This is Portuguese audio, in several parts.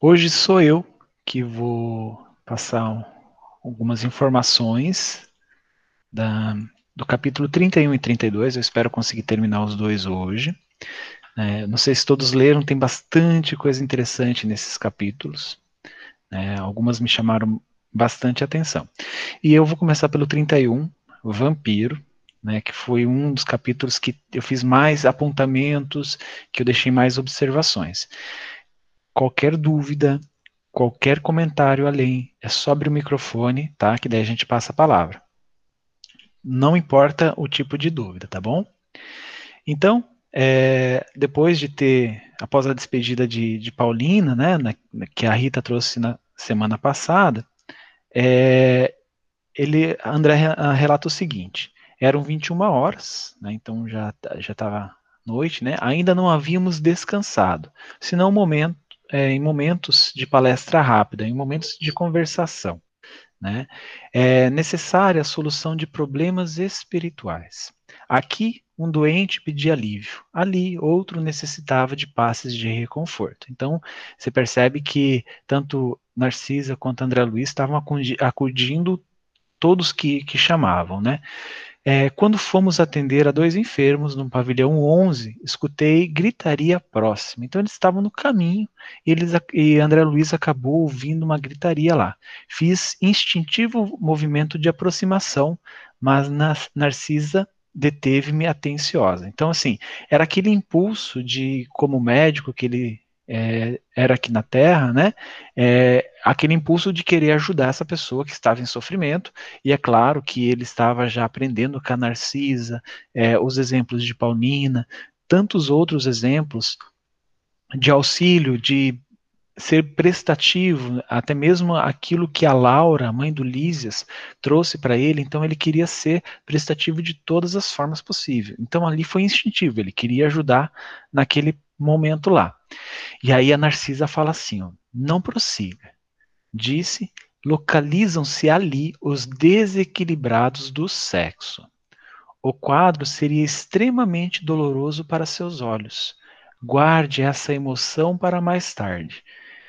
Hoje sou eu que vou passar algumas informações da, do capítulo 31 e 32. Eu espero conseguir terminar os dois hoje. É, não sei se todos leram, tem bastante coisa interessante nesses capítulos. É, algumas me chamaram bastante atenção. E eu vou começar pelo 31, o Vampiro, né, que foi um dos capítulos que eu fiz mais apontamentos, que eu deixei mais observações. Qualquer dúvida, qualquer comentário além, é sobre o microfone, tá? Que daí a gente passa a palavra. Não importa o tipo de dúvida, tá bom? Então, é, depois de ter, após a despedida de, de Paulina, né, na, que a Rita trouxe na semana passada, é, ele, André relata o seguinte: eram 21 horas, né, então já já estava noite, né? Ainda não havíamos descansado, senão um momento é, em momentos de palestra rápida, em momentos de conversação. Né? É necessária a solução de problemas espirituais. Aqui, um doente pedia alívio, ali, outro necessitava de passes de reconforto. Então, você percebe que tanto Narcisa quanto André Luiz estavam acudindo todos que, que chamavam, né? É, quando fomos atender a dois enfermos no pavilhão 11, escutei gritaria próxima. Então eles estavam no caminho e, eles, e André Luiz acabou ouvindo uma gritaria lá. Fiz instintivo movimento de aproximação, mas Narcisa deteve-me atenciosa. Então, assim, era aquele impulso de, como médico, que ele é, era aqui na Terra, né? É, aquele impulso de querer ajudar essa pessoa que estava em sofrimento, e é claro que ele estava já aprendendo com a Narcisa, é, os exemplos de Paulina, tantos outros exemplos de auxílio, de ser prestativo, até mesmo aquilo que a Laura, mãe do Lísias, trouxe para ele, então ele queria ser prestativo de todas as formas possíveis. Então ali foi instintivo, ele queria ajudar naquele momento lá. E aí a Narcisa fala assim: ó, não prossiga. Disse: localizam-se ali os desequilibrados do sexo. O quadro seria extremamente doloroso para seus olhos. Guarde essa emoção para mais tarde.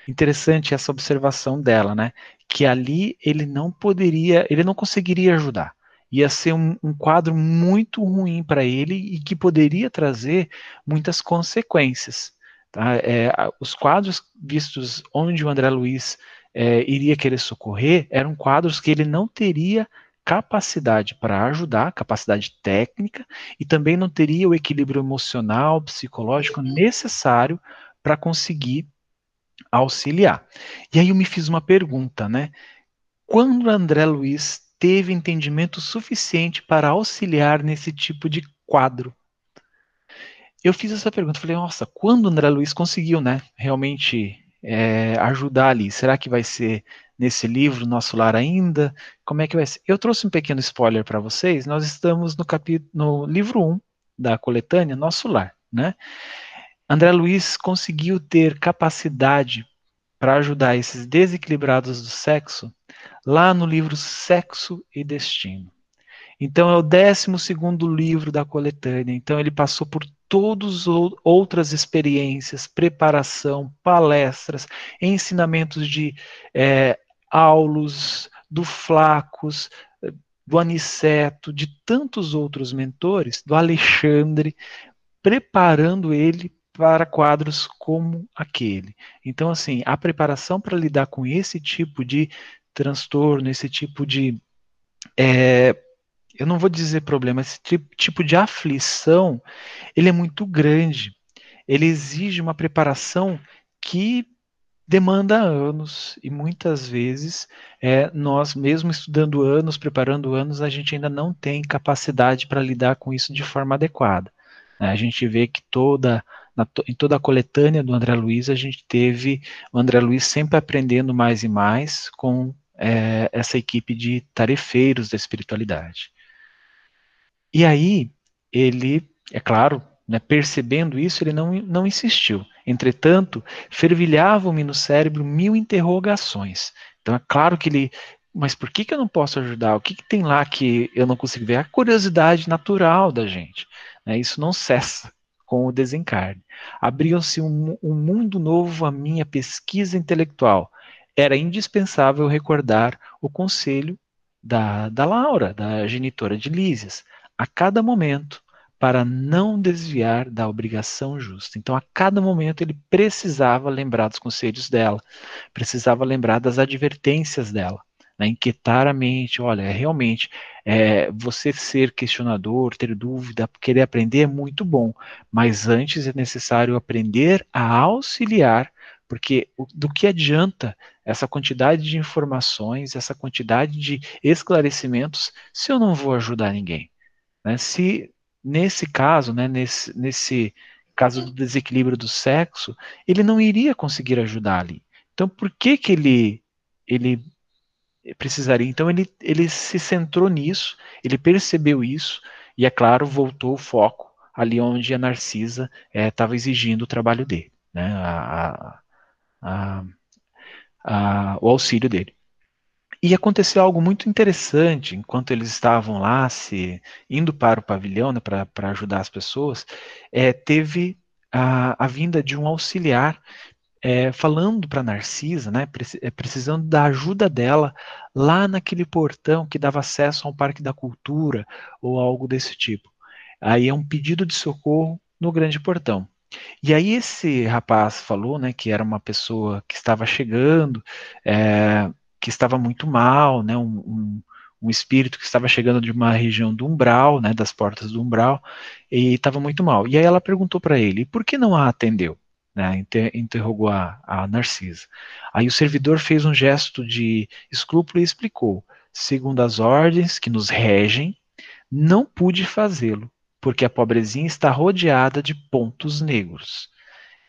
Interessante essa observação dela, né? Que ali ele não poderia, ele não conseguiria ajudar ia ser um, um quadro muito ruim para ele e que poderia trazer muitas consequências. Tá? É, os quadros vistos onde o André Luiz é, iria querer socorrer eram quadros que ele não teria capacidade para ajudar, capacidade técnica, e também não teria o equilíbrio emocional, psicológico necessário para conseguir auxiliar. E aí eu me fiz uma pergunta, né? Quando André Luiz teve entendimento suficiente para auxiliar nesse tipo de quadro? Eu fiz essa pergunta, falei, nossa, quando o André Luiz conseguiu, né, realmente é, ajudar ali? Será que vai ser nesse livro, Nosso Lar ainda? Como é que vai ser? Eu trouxe um pequeno spoiler para vocês, nós estamos no, capítulo, no livro 1 da coletânea, Nosso Lar, né? André Luiz conseguiu ter capacidade para ajudar esses desequilibrados do sexo lá no livro Sexo e Destino. Então é o 12 livro da coletânea. Então ele passou por todas outras experiências, preparação, palestras, ensinamentos de é, aulos, do Flacos, do Aniceto, de tantos outros mentores, do Alexandre, preparando ele para quadros como aquele. Então, assim, a preparação para lidar com esse tipo de transtorno, esse tipo de. É, eu não vou dizer problema, esse tipo de aflição, ele é muito grande. Ele exige uma preparação que demanda anos e muitas vezes é, nós mesmo estudando anos, preparando anos, a gente ainda não tem capacidade para lidar com isso de forma adequada. A gente vê que toda na, em toda a coletânea do André Luiz, a gente teve o André Luiz sempre aprendendo mais e mais com é, essa equipe de tarefeiros da espiritualidade. E aí, ele, é claro, né, percebendo isso, ele não, não insistiu. Entretanto, fervilhavam-me no cérebro mil interrogações. Então, é claro que ele. Mas por que, que eu não posso ajudar? O que, que tem lá que eu não consigo ver? A curiosidade natural da gente. Né, isso não cessa com o desencarne. Abriu-se um, um mundo novo à minha pesquisa intelectual. Era indispensável recordar o conselho da, da Laura, da genitora de Lísias, a cada momento, para não desviar da obrigação justa. Então, a cada momento, ele precisava lembrar dos conselhos dela, precisava lembrar das advertências dela né, inquietar a mente, olha, é realmente, é, você ser questionador, ter dúvida, querer aprender é muito bom, mas antes é necessário aprender a auxiliar, porque do que adianta essa quantidade de informações, essa quantidade de esclarecimentos, se eu não vou ajudar ninguém? Né? Se nesse caso, né, nesse, nesse caso do desequilíbrio do sexo, ele não iria conseguir ajudar ali. Então, por que que ele ele precisaria. Então ele, ele se centrou nisso, ele percebeu isso e, é claro, voltou o foco ali onde a Narcisa estava é, exigindo o trabalho dele, né, a, a, a, o auxílio dele. E aconteceu algo muito interessante enquanto eles estavam lá, se indo para o pavilhão né, para ajudar as pessoas, é, teve a, a vinda de um auxiliar é, falando para Narcisa, né, é, precisando da ajuda dela lá naquele portão que dava acesso a um parque da cultura ou algo desse tipo. Aí é um pedido de socorro no grande portão. E aí esse rapaz falou, né, que era uma pessoa que estava chegando, é, que estava muito mal, né, um, um, um, espírito que estava chegando de uma região do umbral, né, das portas do umbral, e estava muito mal. E aí ela perguntou para ele, por que não a atendeu? Né, inter, interrogou a, a Narcisa. Aí o servidor fez um gesto de escrúpulo e explicou: segundo as ordens que nos regem, não pude fazê-lo, porque a pobrezinha está rodeada de pontos negros.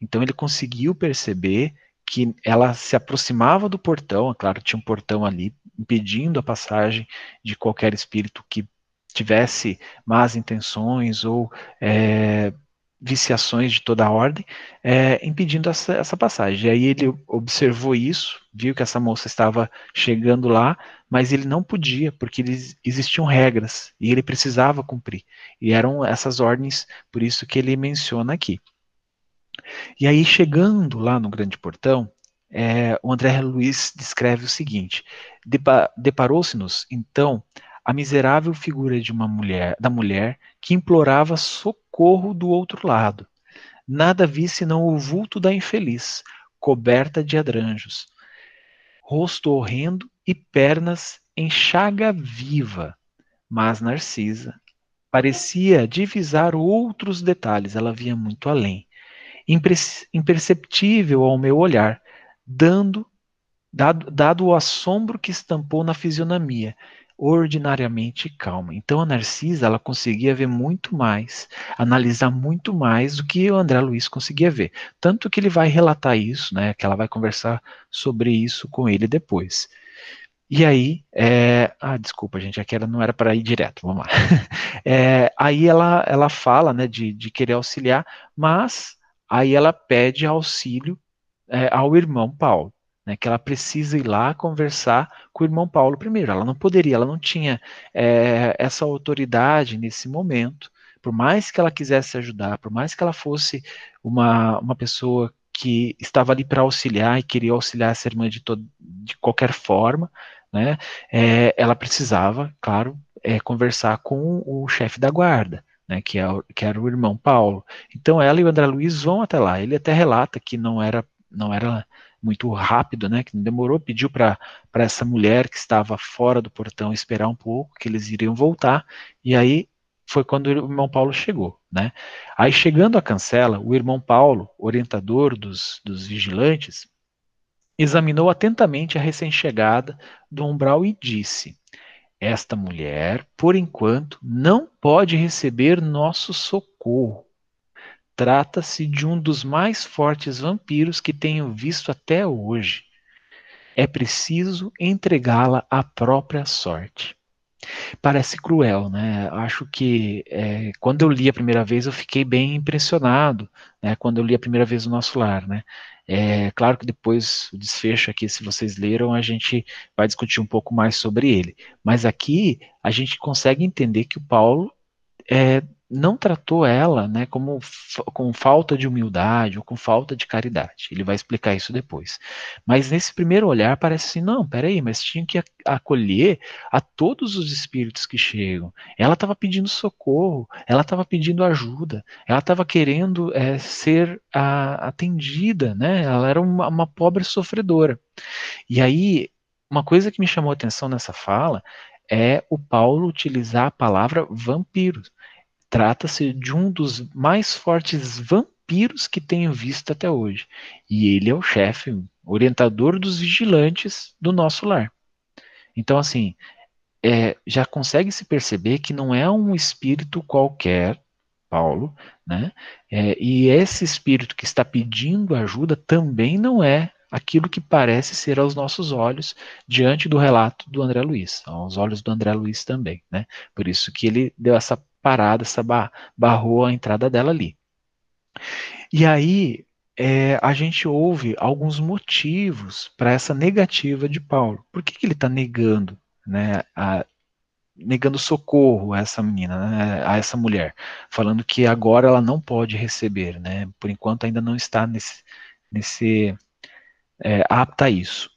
Então ele conseguiu perceber que ela se aproximava do portão, é claro, tinha um portão ali impedindo a passagem de qualquer espírito que tivesse más intenções ou é, viciações de toda a ordem, é, impedindo essa, essa, passagem. E aí ele observou isso, viu que essa moça estava chegando lá, mas ele não podia, porque eles, existiam regras e ele precisava cumprir. E eram essas ordens, por isso que ele menciona aqui. E aí, chegando lá no grande portão, é, o André Luiz descreve o seguinte: deparou-se-nos, então, a miserável figura de uma mulher, da mulher que implorava socorro do outro lado. Nada vi senão o vulto da infeliz, coberta de adranjos, rosto horrendo e pernas em chaga viva. Mas Narcisa parecia divisar outros detalhes, ela via muito além. Imperceptível ao meu olhar, dando dado, dado o assombro que estampou na fisionomia, ordinariamente calma. Então a Narcisa ela conseguia ver muito mais, analisar muito mais do que o André Luiz conseguia ver. Tanto que ele vai relatar isso, né? Que ela vai conversar sobre isso com ele depois. E aí, é, ah, desculpa, gente, aquela não era para ir direto, vamos lá. É, aí ela, ela fala, né, de, de querer auxiliar, mas aí ela pede auxílio é, ao irmão Paulo né, que ela precisa ir lá conversar com o irmão Paulo primeiro. Ela não poderia, ela não tinha é, essa autoridade nesse momento. Por mais que ela quisesse ajudar, por mais que ela fosse uma, uma pessoa que estava ali para auxiliar e queria auxiliar essa irmã de, todo, de qualquer forma, né, é, ela precisava, claro, é, conversar com o chefe da guarda. Né, que, é, que, era o irmão Paulo. Então ela e o André Luiz vão até lá. Ele até relata que não era, não era muito rápido, né, que não demorou, pediu para essa mulher que estava fora do portão esperar um pouco, que eles iriam voltar, e aí foi quando o irmão Paulo chegou, né. Aí chegando à cancela, o irmão Paulo, orientador dos, dos vigilantes, examinou atentamente a recém-chegada do umbral e disse: Esta mulher, por enquanto, não pode receber nosso socorro. Trata-se de um dos mais fortes vampiros que tenho visto até hoje. É preciso entregá-la à própria sorte. Parece cruel, né? Acho que é, quando eu li a primeira vez eu fiquei bem impressionado, né? Quando eu li a primeira vez o Nosso Lar, né? É claro que depois o desfecho aqui, se vocês leram, a gente vai discutir um pouco mais sobre ele. Mas aqui a gente consegue entender que o Paulo é, não tratou ela né, como com falta de humildade ou com falta de caridade. Ele vai explicar isso depois. Mas nesse primeiro olhar parece assim, não, peraí, mas tinha que acolher a todos os espíritos que chegam. Ela estava pedindo socorro, ela estava pedindo ajuda, ela estava querendo é, ser a, atendida, né? Ela era uma, uma pobre sofredora. E aí, uma coisa que me chamou a atenção nessa fala é o Paulo utilizar a palavra vampiros. Trata-se de um dos mais fortes vampiros que tenho visto até hoje. E ele é o chefe, orientador dos vigilantes do nosso lar. Então, assim, é, já consegue se perceber que não é um espírito qualquer, Paulo, né? É, e esse espírito que está pedindo ajuda também não é aquilo que parece ser aos nossos olhos diante do relato do André Luiz, aos olhos do André Luiz também, né? Por isso que ele deu essa parada, essa bar barrou a entrada dela ali. E aí é, a gente ouve alguns motivos para essa negativa de Paulo. Por que, que ele está negando, né, a, negando socorro a essa menina, né, a essa mulher, falando que agora ela não pode receber, né? Por enquanto ainda não está nesse, nesse é, apta a isso.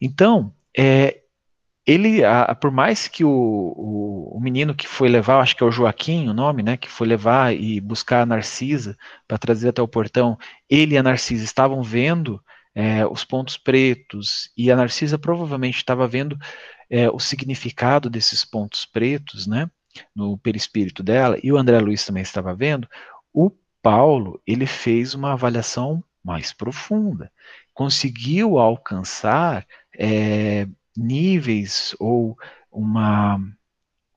Então, é, ele, a, por mais que o, o, o, menino que foi levar, acho que é o Joaquim, o nome, né, que foi levar e buscar a Narcisa para trazer até o portão, ele e a Narcisa estavam vendo é, os pontos pretos e a Narcisa provavelmente estava vendo é, o significado desses pontos pretos, né, no perispírito dela, e o André Luiz também estava vendo. O Paulo, ele fez uma avaliação mais profunda, conseguiu alcançar é, níveis ou uma,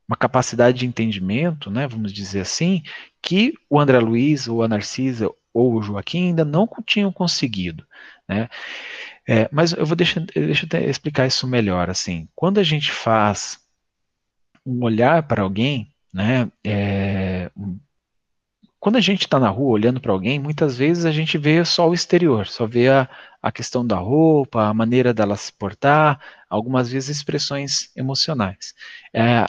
uma capacidade de entendimento, né, vamos dizer assim, que o André Luiz, ou a Narcisa, ou o Joaquim ainda não tinham conseguido. Né? É, mas eu vou deixar, deixa eu explicar isso melhor. Assim, quando a gente faz um olhar para alguém, né, é, quando a gente está na rua olhando para alguém, muitas vezes a gente vê só o exterior, só vê a, a questão da roupa, a maneira dela se portar, algumas vezes expressões emocionais. É,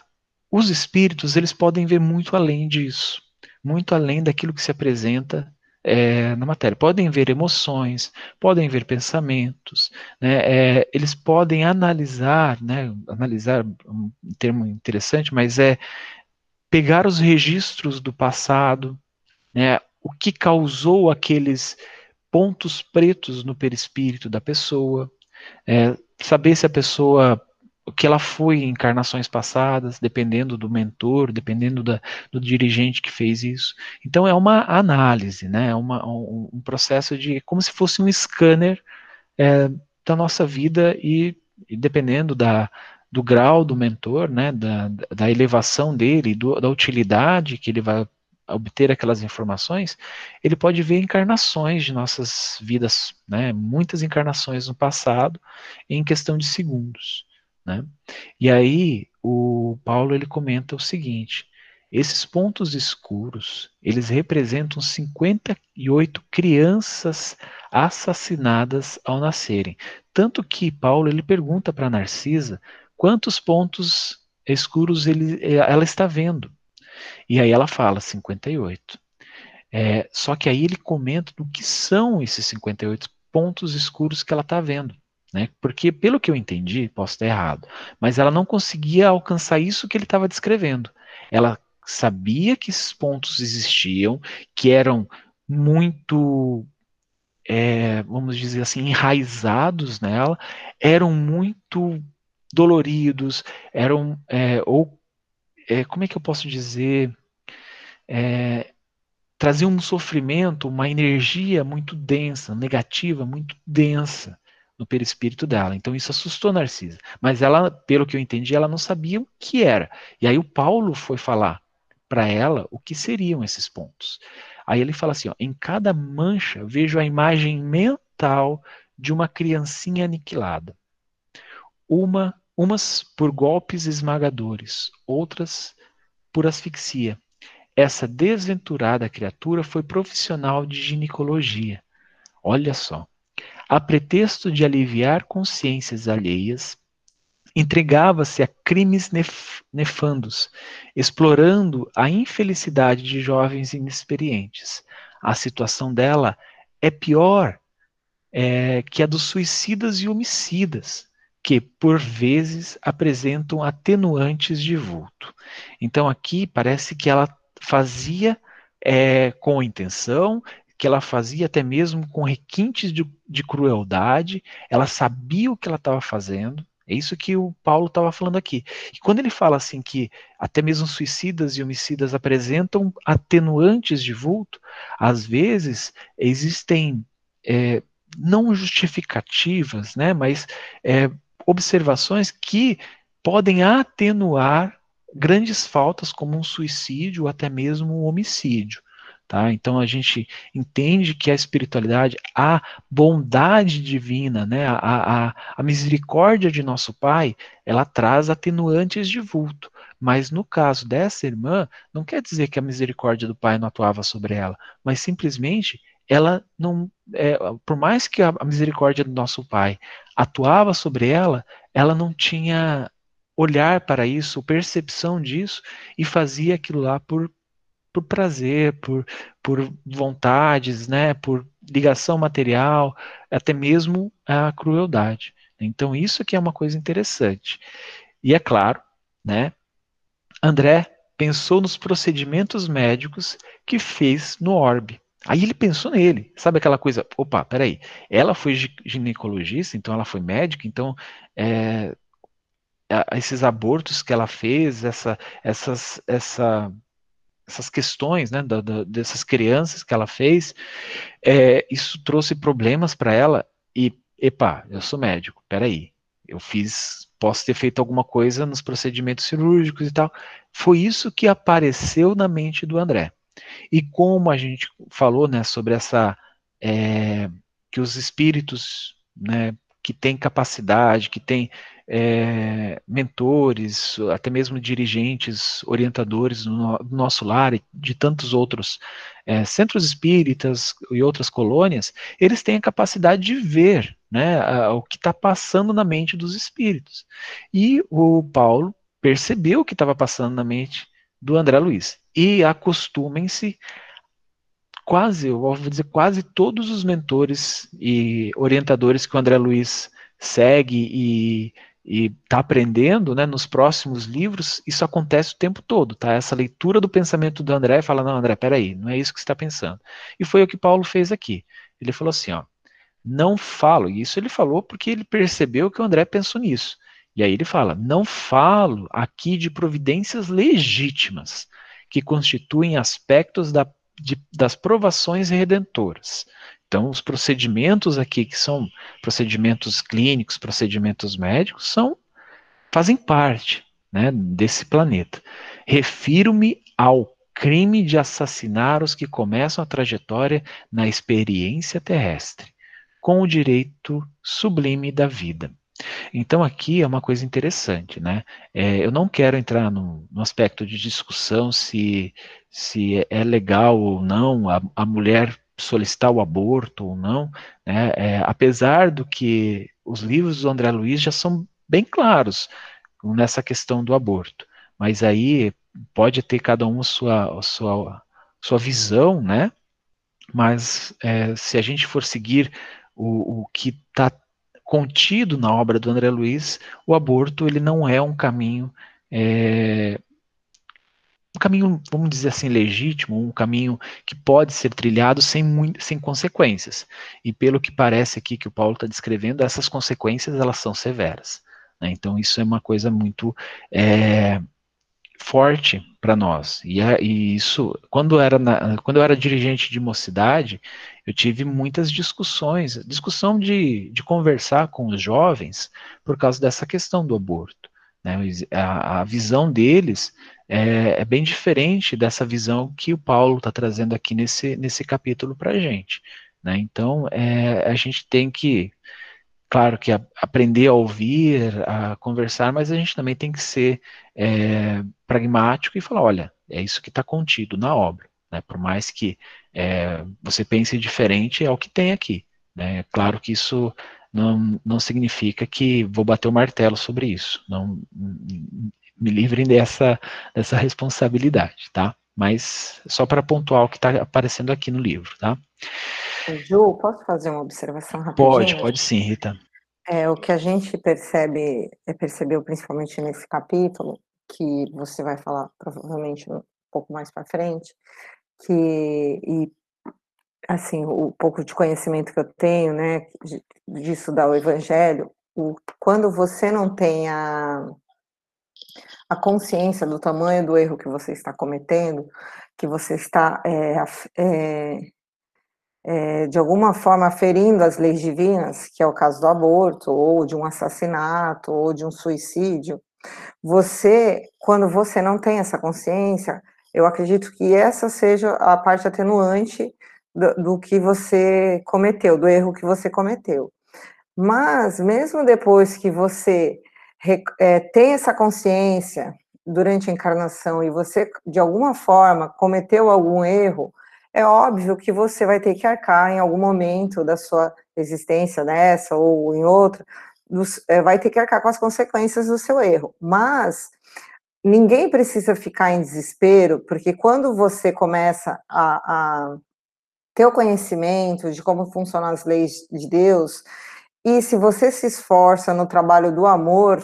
os espíritos, eles podem ver muito além disso, muito além daquilo que se apresenta é, na matéria. Podem ver emoções, podem ver pensamentos, né, é, eles podem analisar, né, analisar um termo interessante, mas é pegar os registros do passado, né, o que causou aqueles pontos pretos no perispírito da pessoa, é, saber se a pessoa o que ela foi em encarnações passadas, dependendo do mentor, dependendo da, do dirigente que fez isso. Então é uma análise, né? É uma, um, um, processo de como se fosse um scanner é, da nossa vida e, e dependendo da, do grau do mentor, né? Da, da elevação dele, do, da utilidade que ele vai obter aquelas informações, ele pode ver encarnações de nossas vidas, né, muitas encarnações no passado, em questão de segundos. Né? E aí o Paulo ele comenta o seguinte: esses pontos escuros eles representam 58 crianças assassinadas ao nascerem. Tanto que Paulo ele pergunta para Narcisa quantos pontos escuros ele, ela está vendo. E aí ela fala 58. É, só que aí ele comenta do que são esses 58 pontos escuros que ela está vendo. Né? Porque, pelo que eu entendi, posso estar errado, mas ela não conseguia alcançar isso que ele estava descrevendo. Ela sabia que esses pontos existiam, que eram muito, é, vamos dizer assim, enraizados nela, eram muito doloridos, eram é, ou é, como é que eu posso dizer, é, trazia um sofrimento, uma energia muito densa, negativa, muito densa no perispírito dela. Então isso assustou Narcisa. Mas ela, pelo que eu entendi, ela não sabia o que era. E aí o Paulo foi falar para ela o que seriam esses pontos. Aí ele fala assim: ó, em cada mancha vejo a imagem mental de uma criancinha aniquilada. Uma umas por golpes esmagadores, outras por asfixia. Essa desventurada criatura foi profissional de ginecologia. Olha só. A pretexto de aliviar consciências alheias, entregava-se a crimes nef nefandos, explorando a infelicidade de jovens inexperientes. A situação dela é pior é, que a dos suicidas e homicidas, que por vezes apresentam atenuantes de vulto. Então aqui parece que ela fazia é, com intenção, que ela fazia até mesmo com requintes de, de crueldade, ela sabia o que ela estava fazendo, é isso que o Paulo estava falando aqui. E quando ele fala assim que até mesmo suicidas e homicidas apresentam atenuantes de vulto, às vezes existem é, não justificativas, né, mas é, observações que podem atenuar grandes faltas como um suicídio ou até mesmo um homicídio. Tá? Então a gente entende que a espiritualidade, a bondade divina, né, a, a, a misericórdia de nosso Pai, ela traz atenuantes de vulto. Mas no caso dessa irmã, não quer dizer que a misericórdia do Pai não atuava sobre ela, mas simplesmente ela não, é, por mais que a, misericórdia do nosso Pai atuava sobre ela, ela não tinha olhar para isso, percepção disso e fazia aquilo lá por por prazer, por, por vontades, né, por ligação material, até mesmo a crueldade. Então isso que é uma coisa interessante. E é claro, né, André pensou nos procedimentos médicos que fez no orbe. Aí ele pensou nele, sabe aquela coisa, opa, peraí, ela foi ginecologista, então ela foi médica, então é, esses abortos que ela fez, essa, essas, essa essas questões, né, da, da, dessas crianças que ela fez, é, isso trouxe problemas para ela e, epa, eu sou médico, peraí, eu fiz, posso ter feito alguma coisa nos procedimentos cirúrgicos e tal. Foi isso que apareceu na mente do André. E como a gente falou, né, sobre essa, é, que os espíritos, né, que têm capacidade, que têm é, mentores, até mesmo dirigentes, orientadores no, no nosso lar e de tantos outros é, centros espíritas e outras colônias, eles têm a capacidade de ver né, a, o que está passando na mente dos espíritos. E o Paulo percebeu o que estava passando na mente do André Luiz. E acostumem-se quase, eu vou dizer quase todos os mentores e orientadores que o André Luiz segue e está aprendendo, né, nos próximos livros, isso acontece o tempo todo, tá? Essa leitura do pensamento do André fala, não, André, peraí, não é isso que você está pensando. E foi o que Paulo fez aqui. Ele falou assim, ó, não falo, e isso ele falou porque ele percebeu que o André pensou nisso. E aí ele fala, não falo aqui de providências legítimas, que constituem aspectos da, de, das provações redentoras. Então, os procedimentos aqui, que são procedimentos clínicos, procedimentos médicos, são fazem parte né, desse planeta. Refiro-me ao crime de assassinar os que começam a trajetória na experiência terrestre, com o direito sublime da vida. Então aqui é uma coisa interessante, né? É, eu não quero entrar no, no, aspecto de discussão se, se é legal ou não a, a mulher solicitar o aborto ou não, né, é, apesar do que os livros do André Luiz já são bem claros nessa questão do aborto, mas aí pode ter cada um sua, sua, sua visão, né, mas é, se a gente for seguir o, o que está contido na obra do André Luiz, o aborto ele não é um caminho é, um caminho, vamos dizer assim, legítimo, um caminho que pode ser trilhado sem, sem consequências. E pelo que parece aqui que o Paulo está descrevendo, essas consequências elas são severas. Né? Então isso é uma coisa muito é, forte para nós. E, e, isso, quando, era na, quando eu era dirigente de mocidade, eu tive muitas discussões, discussão de, de conversar com os jovens por causa dessa questão do aborto. Né? A, a visão deles é, é, bem diferente dessa visão que o Paulo está trazendo aqui nesse, nesse capítulo para a gente. Né? Então, é, a gente tem que, claro que a, aprender a ouvir, a conversar, mas a gente também tem que ser é, pragmático e falar, olha, é isso que está contido na obra. Né? Por mais que é, você pense diferente, é o que tem aqui. Né? Claro que isso não, não significa que vou bater o martelo sobre isso. Não me livrem dessa, dessa responsabilidade, tá? Mas só para pontuar o que está aparecendo aqui no livro, tá? Ju, posso fazer uma observação rapidinho? Pode, pode sim, Rita. É, o que a gente percebe, é, percebeu principalmente nesse capítulo, que você vai falar provavelmente um pouco mais para frente, que, e assim, o pouco de conhecimento que eu tenho, né, de, de estudar o evangelho, o, quando você não tem a, a consciência do tamanho do erro que você está cometendo, que você está é, é, é, de alguma forma ferindo as leis divinas, que é o caso do aborto, ou de um assassinato, ou de um suicídio, você, quando você não tem essa consciência, eu acredito que essa seja a parte atenuante do, do que você cometeu, do erro que você cometeu. Mas, mesmo depois que você é, tem essa consciência durante a encarnação e você, de alguma forma, cometeu algum erro, é óbvio que você vai ter que arcar em algum momento da sua existência nessa ou em outra, é, vai ter que arcar com as consequências do seu erro. Mas ninguém precisa ficar em desespero, porque quando você começa a, a ter o conhecimento de como funcionam as leis de Deus, e se você se esforça no trabalho do amor,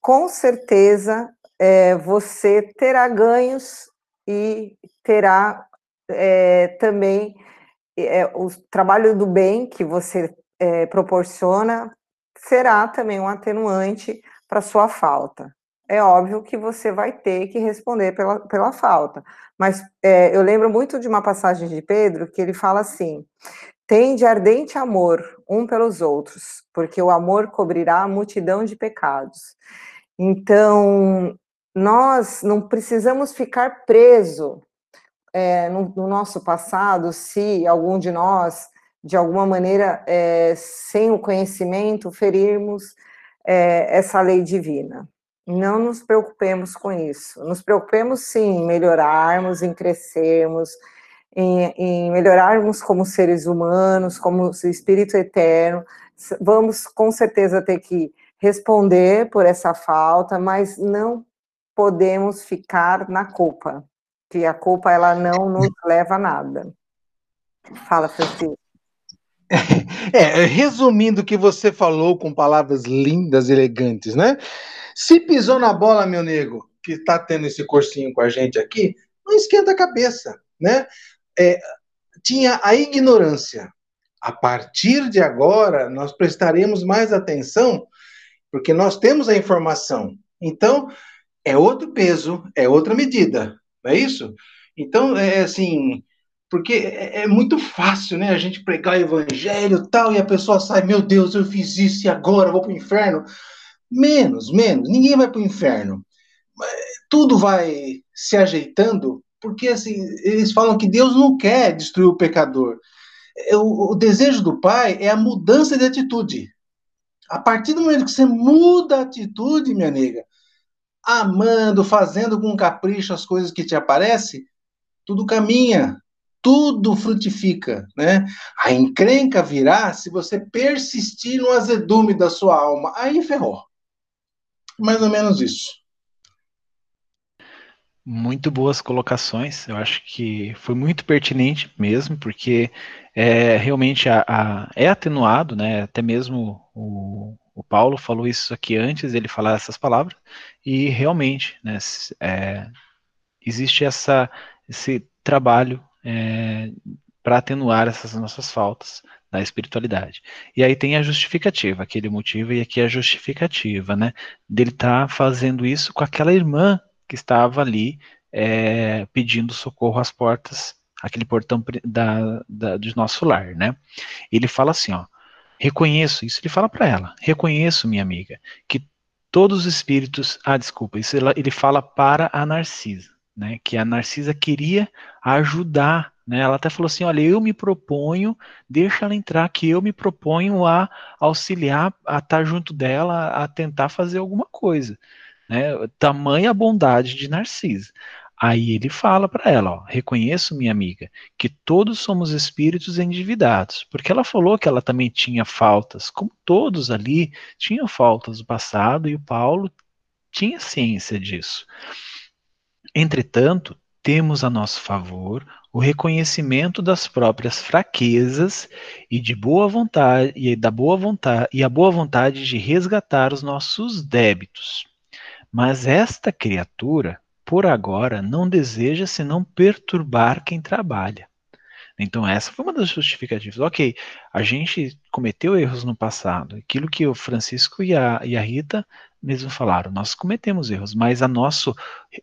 com certeza é, você terá ganhos e terá é, também é, o trabalho do bem que você é, proporciona será também um atenuante para sua falta. É óbvio que você vai ter que responder pela, pela falta, mas eu lembro muito de uma passagem de Pedro que ele fala assim: tem de ardente amor um pelos outros, porque o amor cobrirá a multidão de pecados. Então, nós não precisamos ficar preso é, no, no, nosso passado, se algum de nós, de alguma maneira, é, sem o conhecimento, ferirmos é, essa lei divina. Não nos preocupemos com isso. Nos preocupemos, sim, em melhorarmos, em crescermos, em, em melhorarmos como seres humanos, como espírito eterno. Vamos, com certeza, ter que responder por essa falta, mas não podemos ficar na culpa que a culpa ela não nos leva a nada. Fala, Francisco. É, resumindo o que você falou com palavras lindas, elegantes, né? Se pisou na bola, meu nego, que está tendo esse cursinho com a gente aqui, não esquenta a cabeça, né? É, tinha a ignorância. A partir de agora, nós prestaremos mais atenção, porque nós temos a informação. Então, é outro peso, é outra medida não é isso? Então, é assim, porque é, é, muito fácil, né, a gente pregar o evangelho tal, e a pessoa sai, meu Deus, eu fiz isso e agora vou para o inferno. Menos, menos, ninguém vai para o inferno. Tudo vai se ajeitando, porque assim, eles falam que Deus não quer destruir o pecador. É, o, o desejo do Pai é a mudança de atitude. A partir do momento que você muda a atitude, minha nega, amando, fazendo com capricho as coisas que te aparecem, tudo caminha, tudo frutifica, né? A encrenca virá se você persistir no azedume da sua alma. Aí ferrou. Mais ou menos isso. Muito boas colocações, eu acho que foi muito pertinente mesmo, porque é, realmente a, a, é atenuado, né? Até mesmo o, Paulo falou isso aqui antes, ele falar essas palavras, e realmente, né, é, existe essa, esse trabalho é, para atenuar essas nossas faltas da espiritualidade. E aí tem a justificativa, aquele motivo e aqui a justificativa, né, dele estar tá fazendo isso com aquela irmã que estava ali é, pedindo socorro às portas, aquele portão da, da, nosso lar, né. Ele fala assim, ó, Reconheço, isso ele fala para ela, reconheço, minha amiga, que todos os espíritos, ah, desculpa, isso ele fala para a Narcisa, né, que a Narcisa queria ajudar, né, ela até falou assim, olha, eu me proponho, deixa ela entrar, que eu me proponho a auxiliar, a estar junto dela, a tentar fazer alguma coisa, né, tamanha bondade de Narcisa. Aí ele fala para ela, ó, reconheço, minha amiga, que todos somos espíritos endividados, porque ela falou que ela também tinha faltas, como todos ali tinham faltas do passado, e o Paulo tinha ciência disso. Entretanto, temos a nosso favor o reconhecimento das próprias fraquezas e de boa vontade e da boa vontade e a boa vontade de resgatar os nossos débitos. Mas esta criatura por agora, não deseja senão perturbar quem trabalha. Então, essa foi uma das justificativas. Ok, a gente cometeu erros no passado. Aquilo que o Francisco e a, e a Rita mesmo falaram, nós cometemos erros, mas a nosso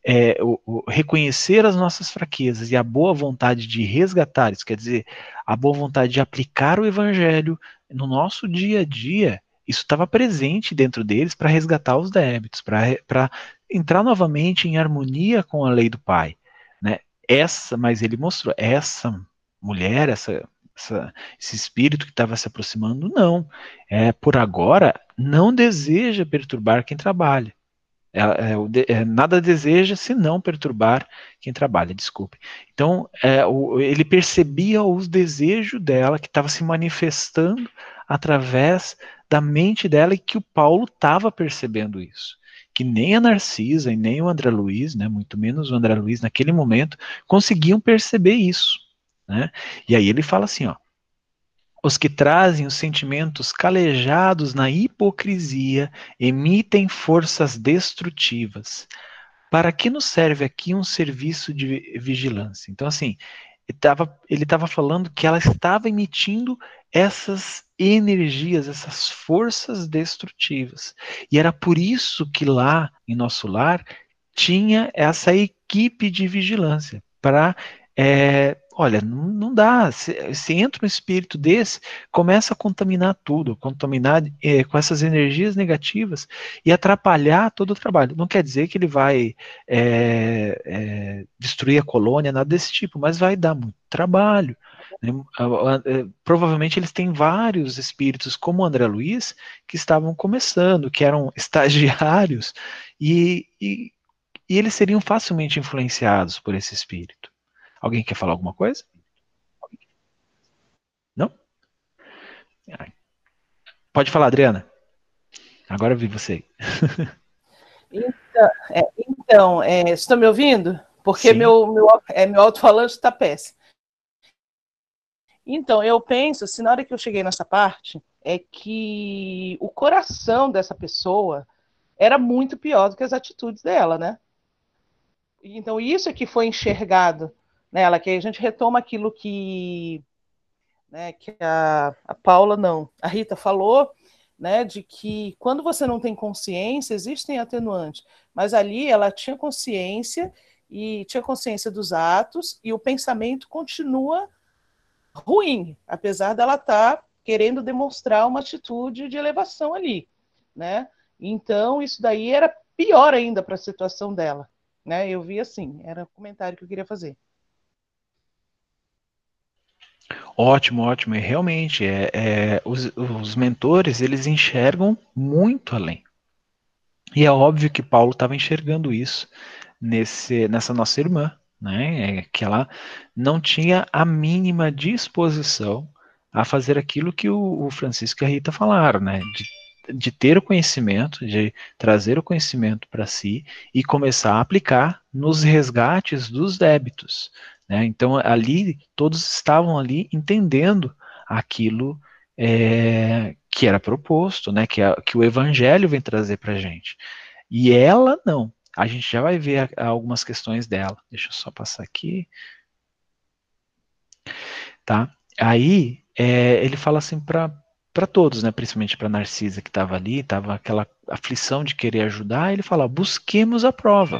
é, o, o, reconhecer as nossas fraquezas e a boa vontade de resgatar, isso quer dizer, a boa vontade de aplicar o evangelho no nosso dia a dia, isso estava presente dentro deles para resgatar os débitos, para entrar novamente em harmonia com a lei do Pai. Né? Essa, mas ele mostrou, essa mulher, essa, essa, esse espírito que estava se aproximando, não. É, por agora, não deseja perturbar quem trabalha. É, é, nada deseja senão perturbar quem trabalha, desculpe. Então, é, o, ele percebia os desejos dela que estava se manifestando através da mente dela e que o Paulo estava percebendo isso. Que nem a Narcisa e nem o André Luiz, né, muito menos o André Luiz naquele momento, conseguiam perceber isso. Né? E aí ele fala assim, ó, os que trazem os sentimentos calejados na hipocrisia emitem forças destrutivas. Para que nos serve aqui um serviço de vigilância? Então, assim, ele estava falando que ela estava emitindo essas energias, essas forças destrutivas. E era por isso que lá em nosso lar tinha essa equipe de vigilância para é, olha, não, não dá. Se, se, entra um espírito desse, começa a contaminar tudo, contaminar é, com essas energias negativas e atrapalhar todo o trabalho. Não quer dizer que ele vai é, é, destruir a colônia, nada desse tipo, mas vai dar muito trabalho. Né? Provavelmente eles têm vários espíritos, como André Luiz, que estavam começando, que eram estagiários, e, e, e eles seriam facilmente influenciados por esse espírito. Alguém quer falar alguma coisa? Não? Pode falar, Adriana. Agora eu vi você. Então, é, então é, estão me ouvindo? Porque meu, meu, é, meu alto-falante está péssimo. Então, eu penso, se na hora que eu cheguei nessa parte, é que o coração dessa pessoa era muito pior do que as atitudes dela, né? Então, isso é que foi enxergado nela, que a gente retoma aquilo que, né, que a, a Paula, não, a Rita falou, né, de que quando você não tem consciência, existem atenuantes, mas ali ela tinha consciência e tinha consciência dos atos e o pensamento continua ruim, apesar dela estar tá querendo demonstrar uma atitude de elevação ali, né? Então isso daí era pior ainda para a situação dela, né? Eu vi assim, era o comentário que eu queria fazer. Ótimo, ótimo. E realmente, é, é, os, os mentores, eles enxergam muito além. E é óbvio que Paulo estava enxergando isso nesse, nessa nossa irmã, né? É que ela não tinha a mínima disposição a fazer aquilo que o, o Francisco e a Rita falaram, né? De, de ter o conhecimento, de trazer o conhecimento para si e começar a aplicar nos resgates dos débitos. Né? Então, ali, todos estavam ali entendendo aquilo é, que era proposto, né? que, a, que o Evangelho vem trazer para a gente. E ela não. A gente já vai ver a, a algumas questões dela. Deixa eu só passar aqui. Tá? Aí, é, ele fala assim para para todos, né, principalmente para Narcisa que estava ali, estava aquela aflição de querer ajudar, ele fala: busquemos a prova.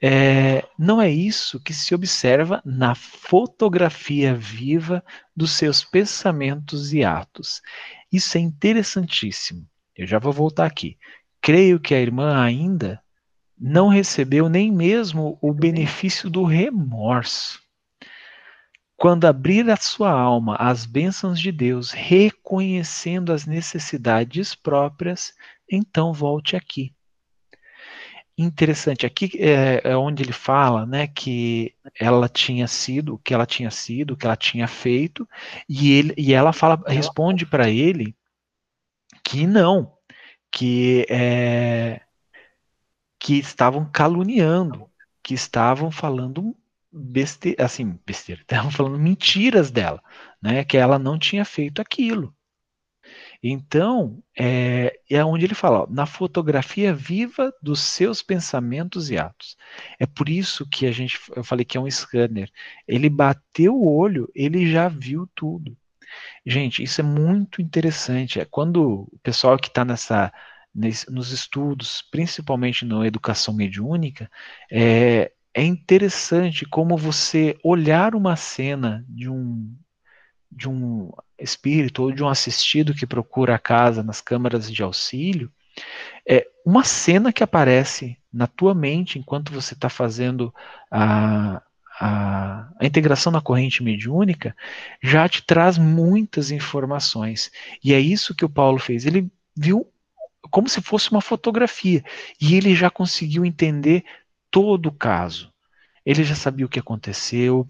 É, não é isso que se observa na fotografia viva dos seus pensamentos e atos. Isso é interessantíssimo. Eu já vou voltar aqui. Creio que a irmã ainda não recebeu nem mesmo o benefício do remorso. Quando abrir a sua alma às bênçãos de Deus, reconhecendo as necessidades próprias, então volte aqui. interessante. Aqui é, é, onde ele fala, né, que ela tinha sido, o que ela tinha sido, o que ela tinha feito, e ele e ela fala, responde para ele que não, que é, que estavam caluniando, que estavam falando besteira, assim, besteira, estavam falando mentiras dela, né, que ela não tinha feito aquilo. Então, é, é onde ele fala, ó, na fotografia viva dos seus pensamentos e atos. É por isso que a gente, eu falei que é um scanner. Ele bateu o olho, ele já viu tudo. Gente, isso é muito interessante. É quando o pessoal que está nessa nos estudos, principalmente na educação mediúnica, é, é interessante como você olhar uma cena de um de um espírito ou de um assistido que procura a casa nas câmaras de auxílio, é uma cena que aparece na tua mente enquanto você está fazendo a, a, a, integração na corrente mediúnica já te traz muitas informações. E é isso que o Paulo fez. Ele viu como se fosse uma fotografia e ele já conseguiu entender todo caso. Ele já sabia o que aconteceu,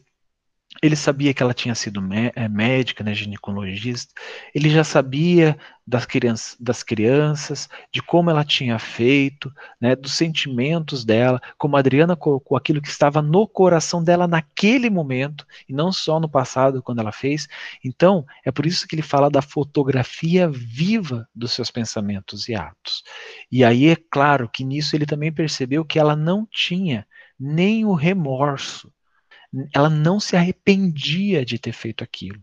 ele sabia que ela tinha sido eh, médica, né, ginecologista. Ele já sabia das, criança, das crianças, de como ela tinha feito, né, dos sentimentos dela, como a Adriana colocou aquilo que estava no coração dela naquele momento, e não só no passado, quando ela fez. Então, é por isso que ele fala da fotografia viva dos seus pensamentos e atos. E aí é claro que nisso ele também percebeu que ela não tinha nem o remorso ela não se arrependia de ter feito aquilo.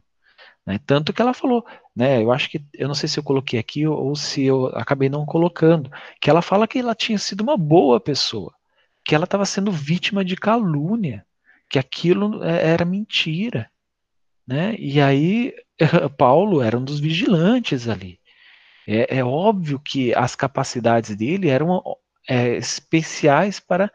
Né? Tanto que ela falou, né? Eu acho que eu não sei se eu coloquei aqui ou, ou se eu acabei não colocando, que ela fala que ela tinha sido uma boa pessoa, que ela estava sendo vítima de calúnia, que aquilo é, era mentira, né? E aí Paulo era um dos vigilantes ali. É, é óbvio que as capacidades dele eram é, especiais para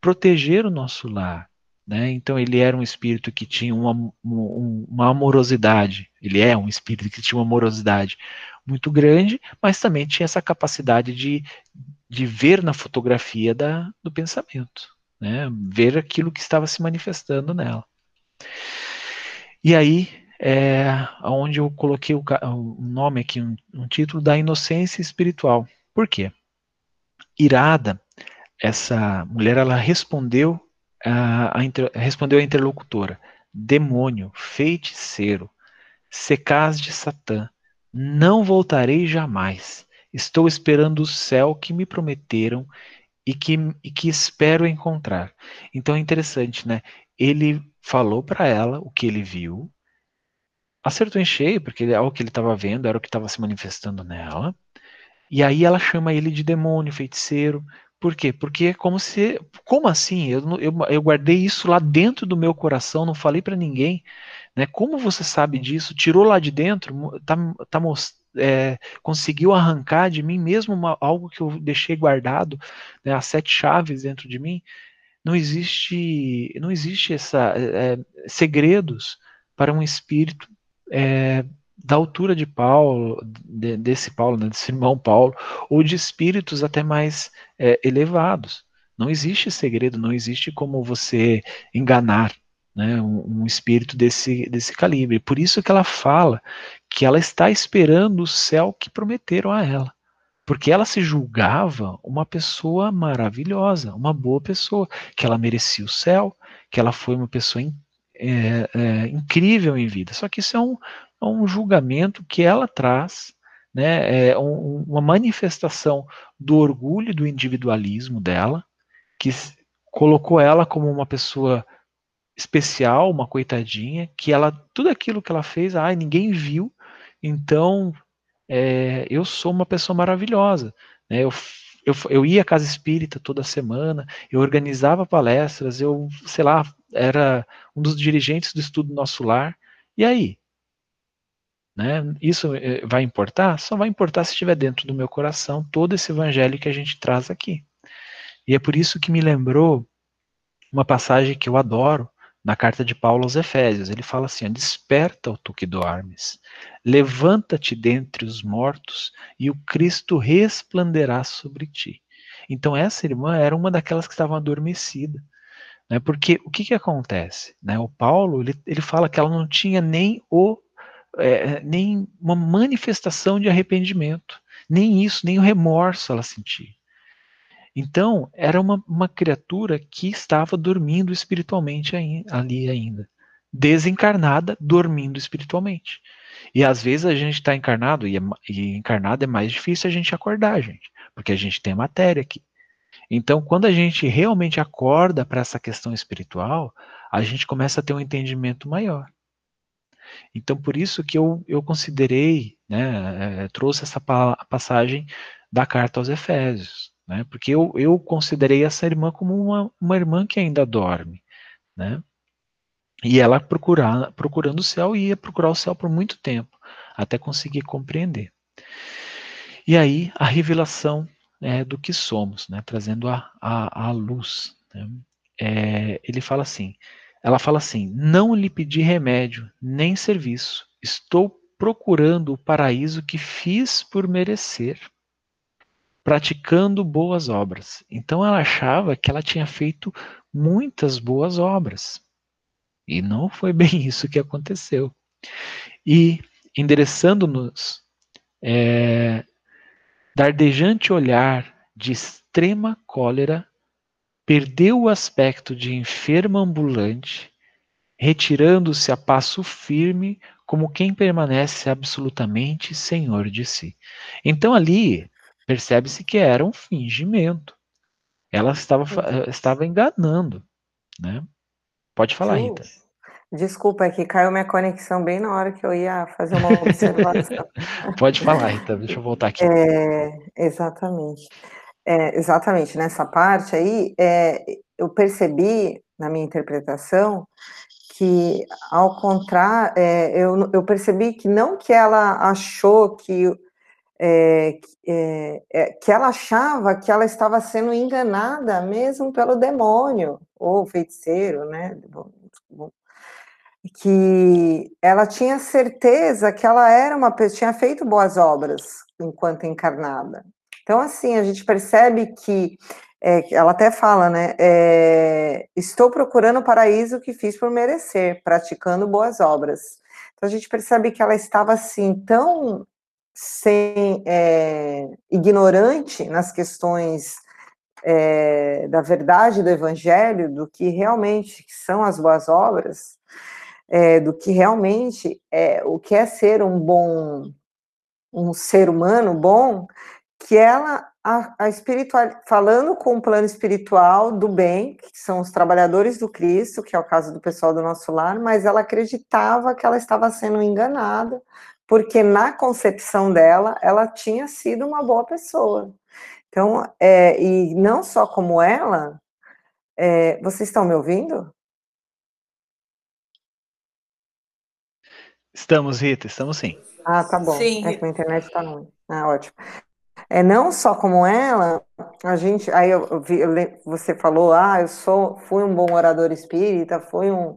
proteger o nosso lar. Né? Então ele era um espírito que tinha uma, uma amorosidade, ele é um espírito que tinha uma amorosidade muito grande, mas também tinha essa capacidade de, de ver na fotografia da, do pensamento, né? ver aquilo que estava se manifestando nela. E aí, é onde eu coloquei o, o nome aqui, um, um título da inocência espiritual. Por quê? Irada, essa mulher, ela respondeu a, inter, respondeu a interlocutora: Demônio, feiticeiro, secaz de Satã, não voltarei jamais. Estou esperando o céu que me prometeram e que, e que espero encontrar. Então é interessante, né? Ele falou para ela o que ele viu, acertou em cheio, porque é o que ele estava vendo, era o que estava se manifestando nela. E aí ela chama ele de demônio, feiticeiro, por quê? Porque é como se. Como assim? Eu, eu, eu guardei isso lá dentro do meu coração, não falei para ninguém. Né? Como você sabe disso? Tirou lá de dentro, tá, tá, é, conseguiu arrancar de mim mesmo uma, algo que eu deixei guardado, né, as sete chaves dentro de mim. Não existe, não existe essa é, segredos para um espírito é, da altura de Paulo, de, desse Paulo, né, desse irmão Paulo, ou de espíritos até mais é, elevados. Não existe segredo, não existe como você enganar né, um, um, espírito desse, desse calibre. Por isso que ela fala que ela está esperando o céu que prometeram a ela. Porque ela se julgava uma pessoa maravilhosa, uma boa pessoa, que ela merecia o céu, que ela foi uma pessoa é, é, incrível em vida. Só que isso é um, a um julgamento que ela traz, né, é um, uma manifestação do orgulho do individualismo dela, que colocou ela como uma pessoa especial, uma coitadinha, que ela tudo aquilo que ela fez, ai, ninguém viu, então é, eu sou uma pessoa maravilhosa, né, eu, eu, eu ia à casa espírita toda semana, eu organizava palestras, eu, sei lá, era um dos dirigentes do estudo Nosso Lar, e aí? Né? Isso eh, vai importar? Só vai importar se estiver dentro do meu coração todo esse evangelho que a gente traz aqui. E é por isso que me lembrou uma passagem que eu adoro na carta de Paulo aos Efésios. Ele fala assim: Desperta, o tu que dormes, levanta-te dentre os mortos, e o Cristo resplanderá sobre ti. Então essa irmã era uma daquelas que estavam adormecida. Né? Porque o que, que acontece? Né? O Paulo ele, ele fala que ela não tinha nem, o, é, nem uma manifestação de arrependimento. Nem isso, nem o remorso ela sentia. Então, era uma, uma criatura que estava dormindo espiritualmente aí, ali ainda. Desencarnada, dormindo espiritualmente. E às vezes a gente está encarnado, e, é, e encarnado é mais difícil a gente acordar, gente, porque a gente tem matéria aqui. Então, quando a gente realmente acorda para essa questão espiritual, a gente começa a ter um entendimento maior. Então, por isso que eu, eu considerei, né, é, trouxe essa passagem da carta aos Efésios, né, porque eu, eu considerei essa irmã como uma, uma irmã que ainda dorme, né, e ela procurar, procurando o céu, ia procurar o céu por muito tempo, até conseguir compreender. E aí, a revelação é, do que somos, né, trazendo a, a, a luz. Né? É, ele fala assim, ela fala assim, não lhe pedi remédio, nem serviço, estou procurando o paraíso que fiz por merecer, praticando boas obras. Então ela achava que ela tinha feito muitas boas obras. E não foi bem isso que aconteceu. E endereçando-nos é, Dardejante olhar de extrema cólera, perdeu o aspecto de enfermo ambulante, retirando-se a passo firme, como quem permanece absolutamente senhor de si. Então ali percebe-se que era um fingimento. Ela estava, estava enganando, né? Pode falar, Rita. Desculpa, é que caiu minha conexão bem na hora que eu ia fazer uma observação. Pode falar, Rita, deixa eu voltar aqui. É, exatamente. É, exatamente, nessa parte aí, é, eu percebi, na minha interpretação, que, ao contrário, é, eu, eu percebi que não que ela achou que é, é, que ela achava que ela estava sendo enganada mesmo pelo demônio ou feiticeiro, né? Que ela tinha certeza que ela era uma pessoa, tinha feito boas obras enquanto encarnada. Então, assim, a gente percebe que, é, ela até fala, né? É, Estou procurando o paraíso que fiz por merecer, praticando boas obras. Então, a gente percebe que ela estava, assim, tão sem, é, ignorante nas questões é, da verdade do evangelho, do que realmente são as boas obras, é, do que realmente é o que é ser um bom, um ser humano bom, que ela, a, a espiritual, falando com o plano espiritual do bem, que são os trabalhadores do Cristo, que é o caso do pessoal do nosso lar, mas ela acreditava que ela estava sendo enganada, porque na concepção dela, ela tinha sido uma boa pessoa. Então, é, e não só como ela, é, vocês estão me ouvindo? Estamos, Rita, estamos sim. Ah, tá bom. Sim. É que a internet está ruim. Ah, ótimo. É, não só como ela, a gente, aí eu, vi, eu, você falou, ah, eu sou, fui um bom orador espírita, fui um,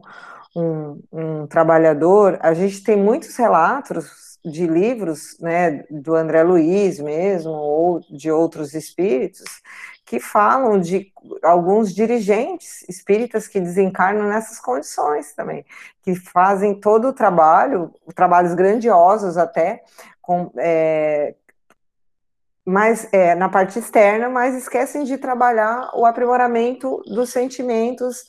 um, um trabalhador. A gente tem muitos relatos de livros, né, do André Luiz mesmo, ou de outros espíritos, que falam de alguns dirigentes espíritas que desencarnam nessas condições também, que fazem todo o trabalho, trabalhos grandiosos até, com, é, mas é, na parte externa, mas esquecem de trabalhar o aprimoramento dos sentimentos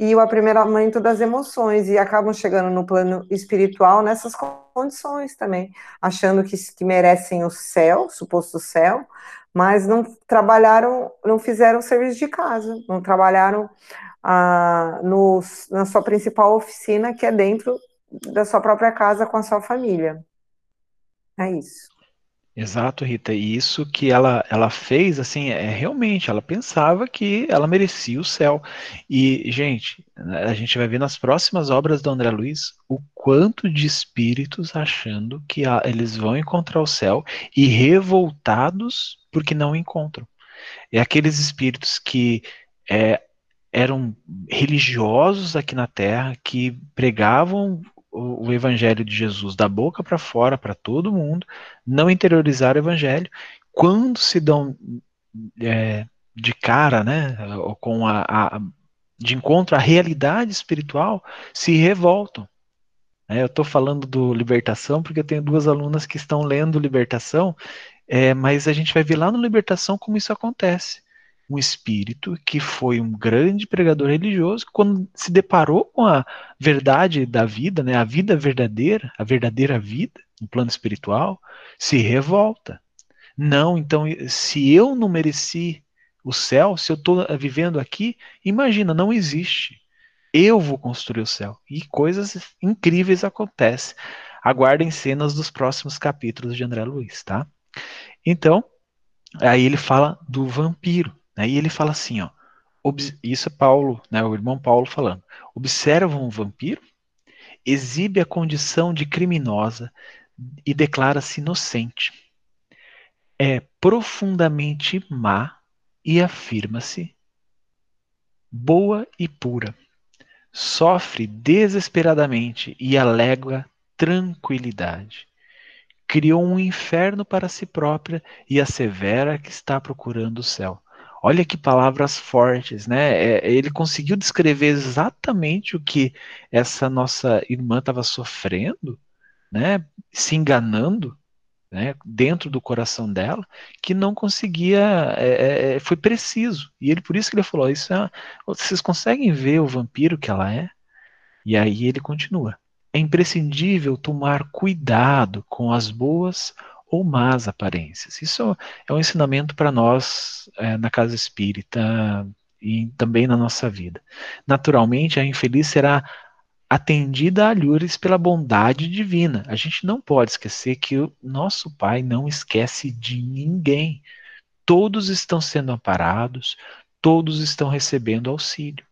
e o aprimoramento das emoções e acabam chegando no plano espiritual nessas condições também, achando que, que merecem o céu, suposto céu, mas não trabalharam, não fizeram serviço de casa, não trabalharam ah, no, na sua principal oficina, que é dentro da sua própria casa com a sua família. É isso. Exato, Rita. E isso que ela, ela fez, assim, é realmente, ela pensava que ela merecia o céu. E, gente, a gente vai ver nas próximas obras do André Luiz o quanto de espíritos achando que a, eles vão encontrar o céu e revoltados porque não encontram. É aqueles espíritos que é, eram religiosos aqui na Terra, que pregavam o, o evangelho de Jesus da boca para fora para todo mundo, não interiorizaram o evangelho. Quando se dão é, de cara, né, com a, a de encontro à realidade espiritual, se revoltam. É, eu estou falando do Libertação porque eu tenho duas alunas que estão lendo Libertação, é, mas a gente vai ver lá no Libertação como isso acontece. Um espírito que foi um grande pregador religioso, quando se deparou com a verdade da vida, né, a vida verdadeira, a verdadeira vida, no plano espiritual, se revolta. Não, então, se eu não mereci o céu, se eu estou vivendo aqui, imagina, não existe. Eu vou construir o céu. E coisas incríveis acontecem. Aguardem cenas dos próximos capítulos de André Luiz, tá? Então, aí ele fala do vampiro. Né? E ele fala assim, ó. Isso é Paulo, né, o irmão Paulo falando. Observa um vampiro, exibe a condição de criminosa e declara-se inocente. É profundamente má e afirma-se boa e pura. Sofre desesperadamente e alega tranquilidade. Criou um inferno para si própria e assevera que está procurando o céu. Olha que palavras fortes, né? É, ele conseguiu descrever exatamente o que essa nossa irmã estava sofrendo, né? Se enganando, né, dentro do coração dela, que não conseguia, é, é, é, foi preciso. E ele por isso que ele falou: isso é, vocês conseguem ver o vampiro que ela é? E aí ele continua: é imprescindível tomar cuidado com as boas ou más aparências. Isso é um ensinamento para nós é, na casa espírita e também na nossa vida. Naturalmente, a infeliz será atendida a alhures pela bondade divina. A gente não pode esquecer que o nosso Pai não esquece de ninguém. Todos estão sendo amparados, todos estão recebendo auxílio.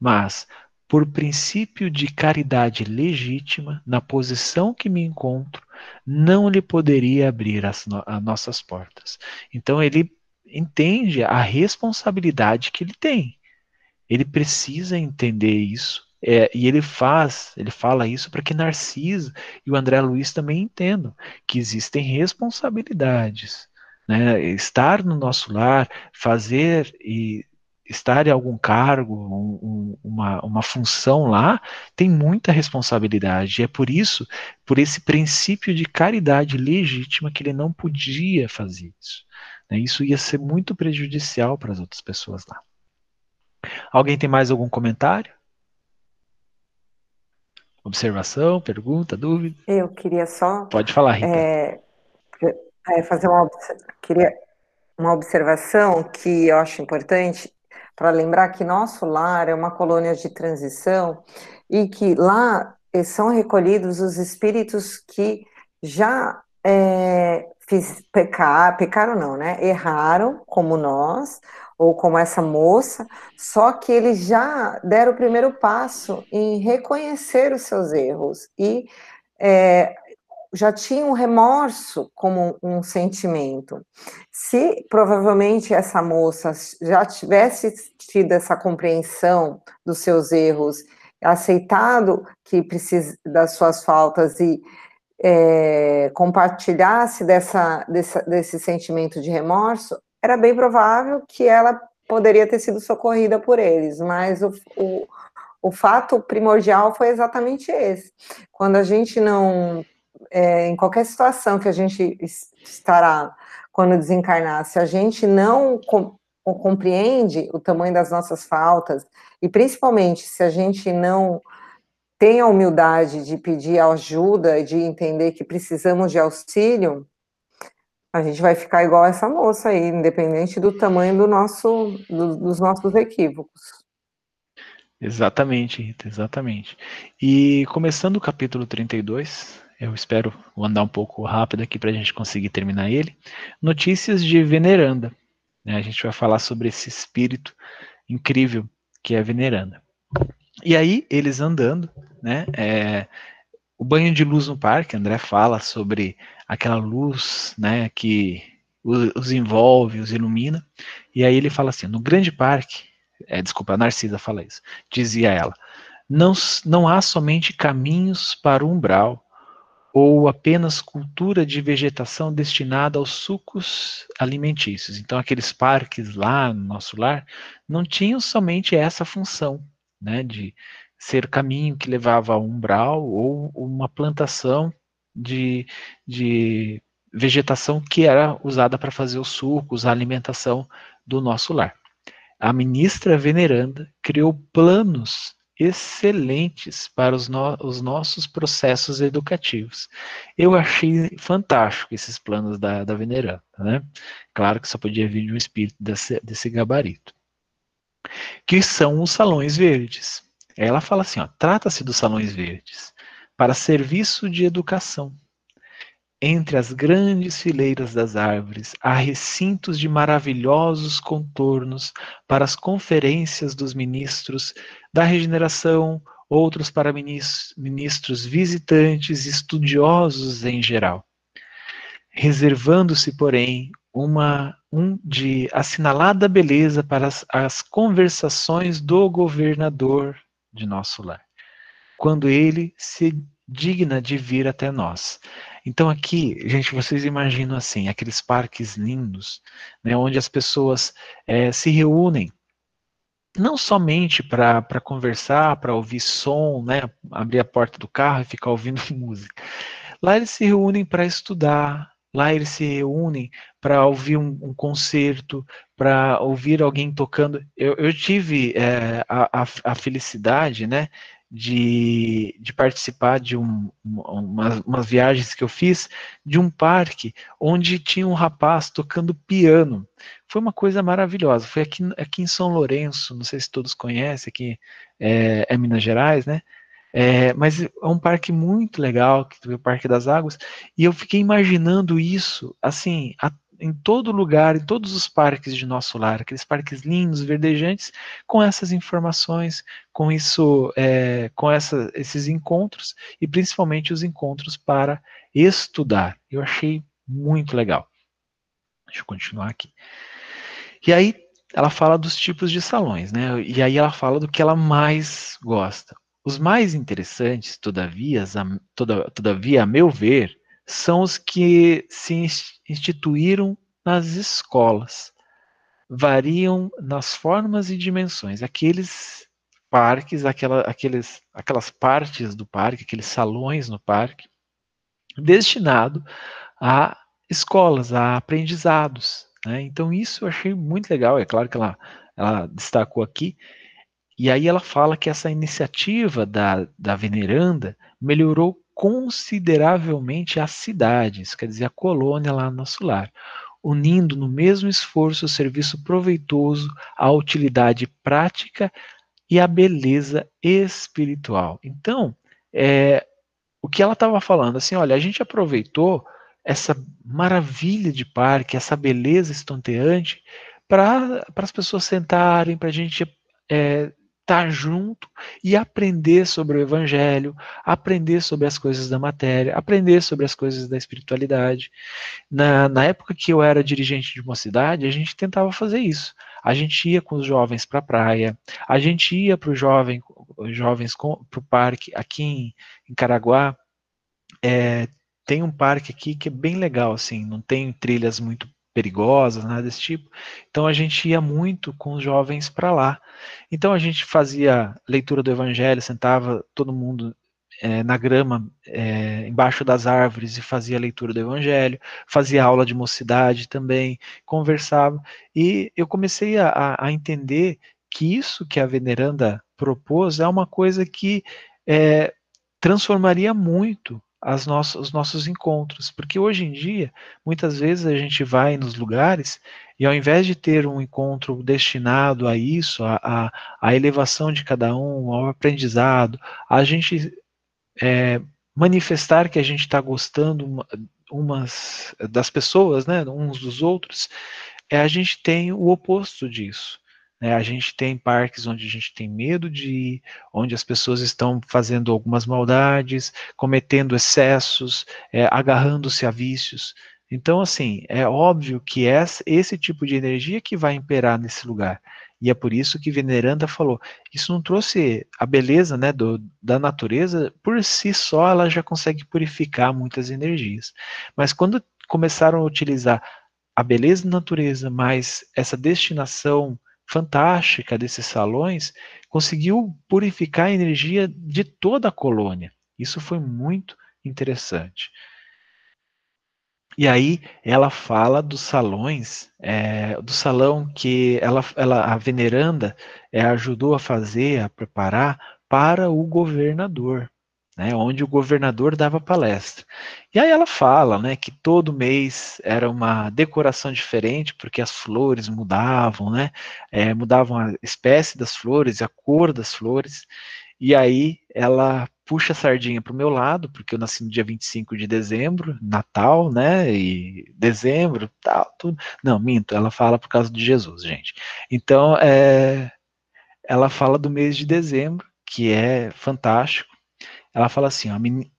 Mas, por princípio de caridade legítima, na posição que me encontro, não lhe poderia abrir as, no as nossas portas. Então, ele entende a responsabilidade que ele tem. Ele precisa entender isso é, e ele faz, ele fala isso para que Narciso e o André Luiz também entendam que existem responsabilidades. Né? Estar no nosso lar, fazer e estar em algum cargo, um, uma, uma função lá, tem muita responsabilidade. E é por isso, por esse princípio de caridade legítima, que ele não podia fazer isso. Né? Isso ia ser muito prejudicial para as outras pessoas lá. Alguém tem mais algum comentário? Observação, pergunta, dúvida? Eu queria só. Pode falar, Rita. É, é, fazer uma, queria uma observação que eu acho importante para lembrar que nosso lar é uma colônia de transição e que lá são recolhidos os espíritos que já é, fiz, pecar, pecaram não, né? Erraram como nós, ou como essa moça, só que eles já deram o primeiro passo em reconhecer os seus erros e é, já tinham remorso como um sentimento. Se provavelmente essa moça já tivesse tido essa compreensão dos seus erros, aceitado que precisa das suas faltas e é, compartilhasse dessa, dessa, desse sentimento de remorso, era bem provável que ela poderia ter sido socorrida por eles, mas o, o, o fato primordial foi exatamente esse. Quando a gente não, é, em qualquer situação que a gente estará quando desencarnar, se a gente não com, compreende o tamanho das nossas faltas, e principalmente se a gente não tem a humildade de pedir ajuda, de entender que precisamos de auxílio, a gente vai ficar igual essa moça aí, independente do tamanho do nosso, do, dos nossos equívocos. Exatamente, Rita, exatamente. E começando o capítulo 32, eu espero andar um pouco rápido aqui para a gente conseguir terminar ele. Notícias de Veneranda. Né? A gente vai falar sobre esse espírito incrível que é Veneranda. E aí, eles andando, né? É, o banho de luz no parque, André fala sobre aquela luz, né, que os envolve, os ilumina. E aí ele fala assim: no grande parque, é, desculpa, a Narcisa fala isso, dizia ela: não, não há somente caminhos para o umbral, ou apenas cultura de vegetação destinada aos sucos alimentícios. Então, aqueles parques lá no nosso lar não tinham somente essa função, né, de ser caminho que levava a umbral ou uma plantação de, de vegetação que era usada para fazer os sucos, a alimentação do nosso lar. A ministra veneranda criou planos excelentes para os, no, os, nossos processos educativos. Eu achei fantástico esses planos da, da veneranda, né? Claro que só podia vir de um espírito desse, desse gabarito. Que são os salões verdes. Ela fala assim, trata-se dos salões verdes para serviço de educação entre as grandes fileiras das árvores, há recintos de maravilhosos contornos para as conferências dos ministros da regeneração, outros para ministros visitantes, estudiosos em geral. Reservando-se, porém, uma um de assinalada beleza para as, as conversações do governador de nosso lar, quando ele se digna de vir até nós. Então aqui, gente, vocês imaginam assim, aqueles parques lindos, né, onde as pessoas é, se reúnem, não somente para conversar, para ouvir som, né, abrir a porta do carro e ficar ouvindo música. Lá eles se reúnem para estudar, lá eles se reúnem para ouvir um, um concerto, para ouvir alguém tocando. Eu, eu tive é, a, a, a, felicidade, né, de, de participar de um, uma, umas viagens que eu fiz de um parque onde tinha um rapaz tocando piano. Foi uma coisa maravilhosa. Foi aqui, aqui em São Lourenço, não sei se todos conhecem, aqui é, é Minas Gerais, né? É, mas é um parque muito legal, que o Parque das Águas, e eu fiquei imaginando isso, assim, a em todo lugar, em todos os parques de nosso lar, aqueles parques lindos, verdejantes, com essas informações, com isso, é, com essa, esses encontros e principalmente os encontros para estudar. Eu achei muito legal. Deixa eu continuar aqui. E aí ela fala dos tipos de salões, né? E aí ela fala do que ela mais gosta. Os mais interessantes, todavia, todavia, a meu ver, são os que se instituíram nas escolas. Variam nas formas e dimensões. Aqueles parques, aquela, aqueles, aquelas partes do parque, aqueles salões no parque, destinado a escolas, a aprendizados. Né? Então, isso eu achei muito legal. É claro que ela, ela destacou aqui. E aí ela fala que essa iniciativa da, da veneranda melhorou consideravelmente as cidades, quer dizer, a colônia lá no nosso lar, unindo no mesmo esforço o serviço proveitoso, a utilidade prática e a beleza espiritual. Então, é, o que ela estava falando, assim, olha, a gente aproveitou essa maravilha de parque, essa beleza estonteante, para as pessoas sentarem, para a gente é, estar tá junto e aprender sobre o Evangelho, aprender sobre as coisas da matéria, aprender sobre as coisas da espiritualidade. Na, na época que eu era dirigente de uma cidade, a gente tentava fazer isso. A gente ia com os jovens para a praia, a gente ia para os jovem, jovens para o parque aqui em, em Caraguá. É, tem um parque aqui que é bem legal, assim, não tem trilhas muito perigosas, nada desse tipo. Então a gente ia muito com os jovens para lá. Então a gente fazia leitura do Evangelho, sentava todo mundo é, na grama, é, embaixo das árvores e fazia leitura do Evangelho, fazia aula de mocidade também, conversava. E eu comecei a, a entender que isso que a veneranda propôs é uma coisa que é, transformaria muito as nossas, os nossos encontros. Porque hoje em dia, muitas vezes a gente vai nos lugares e ao invés de ter um encontro destinado a isso, a, a, a elevação de cada um, ao aprendizado, a gente é, manifestar que a gente está gostando umas das pessoas, né, uns dos outros, é, a gente tem o oposto disso. Né? A gente tem parques onde a gente tem medo de ir, onde as pessoas estão fazendo algumas maldades, cometendo excessos, é, agarrando-se a vícios. Então, assim, é óbvio que é esse tipo de energia que vai imperar nesse lugar. E é por isso que Veneranda falou, isso não trouxe a beleza né, do, da natureza, por si só ela já consegue purificar muitas energias. Mas quando começaram a utilizar a beleza da natureza, mais essa destinação fantástica desses salões, conseguiu purificar a energia de toda a colônia. Isso foi muito interessante. E aí ela fala dos salões, é, do salão que ela, ela a veneranda é, ajudou a fazer, a preparar para o governador, né, onde o governador dava palestra. E aí ela fala, né, que todo mês era uma decoração diferente, porque as flores mudavam, né, é, mudavam a espécie das flores, a cor das flores. E aí ela puxa a sardinha para o meu lado, porque eu nasci no dia 25 de dezembro, Natal, né? E dezembro, tal, tudo. Não, minto, ela fala por causa de Jesus, gente. Então, é, ela fala do mês de dezembro, que é fantástico. Ela fala assim: ó,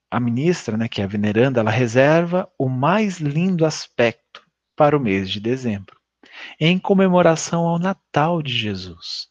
a ministra, né, que é a veneranda, ela reserva o mais lindo aspecto para o mês de dezembro, em comemoração ao Natal de Jesus,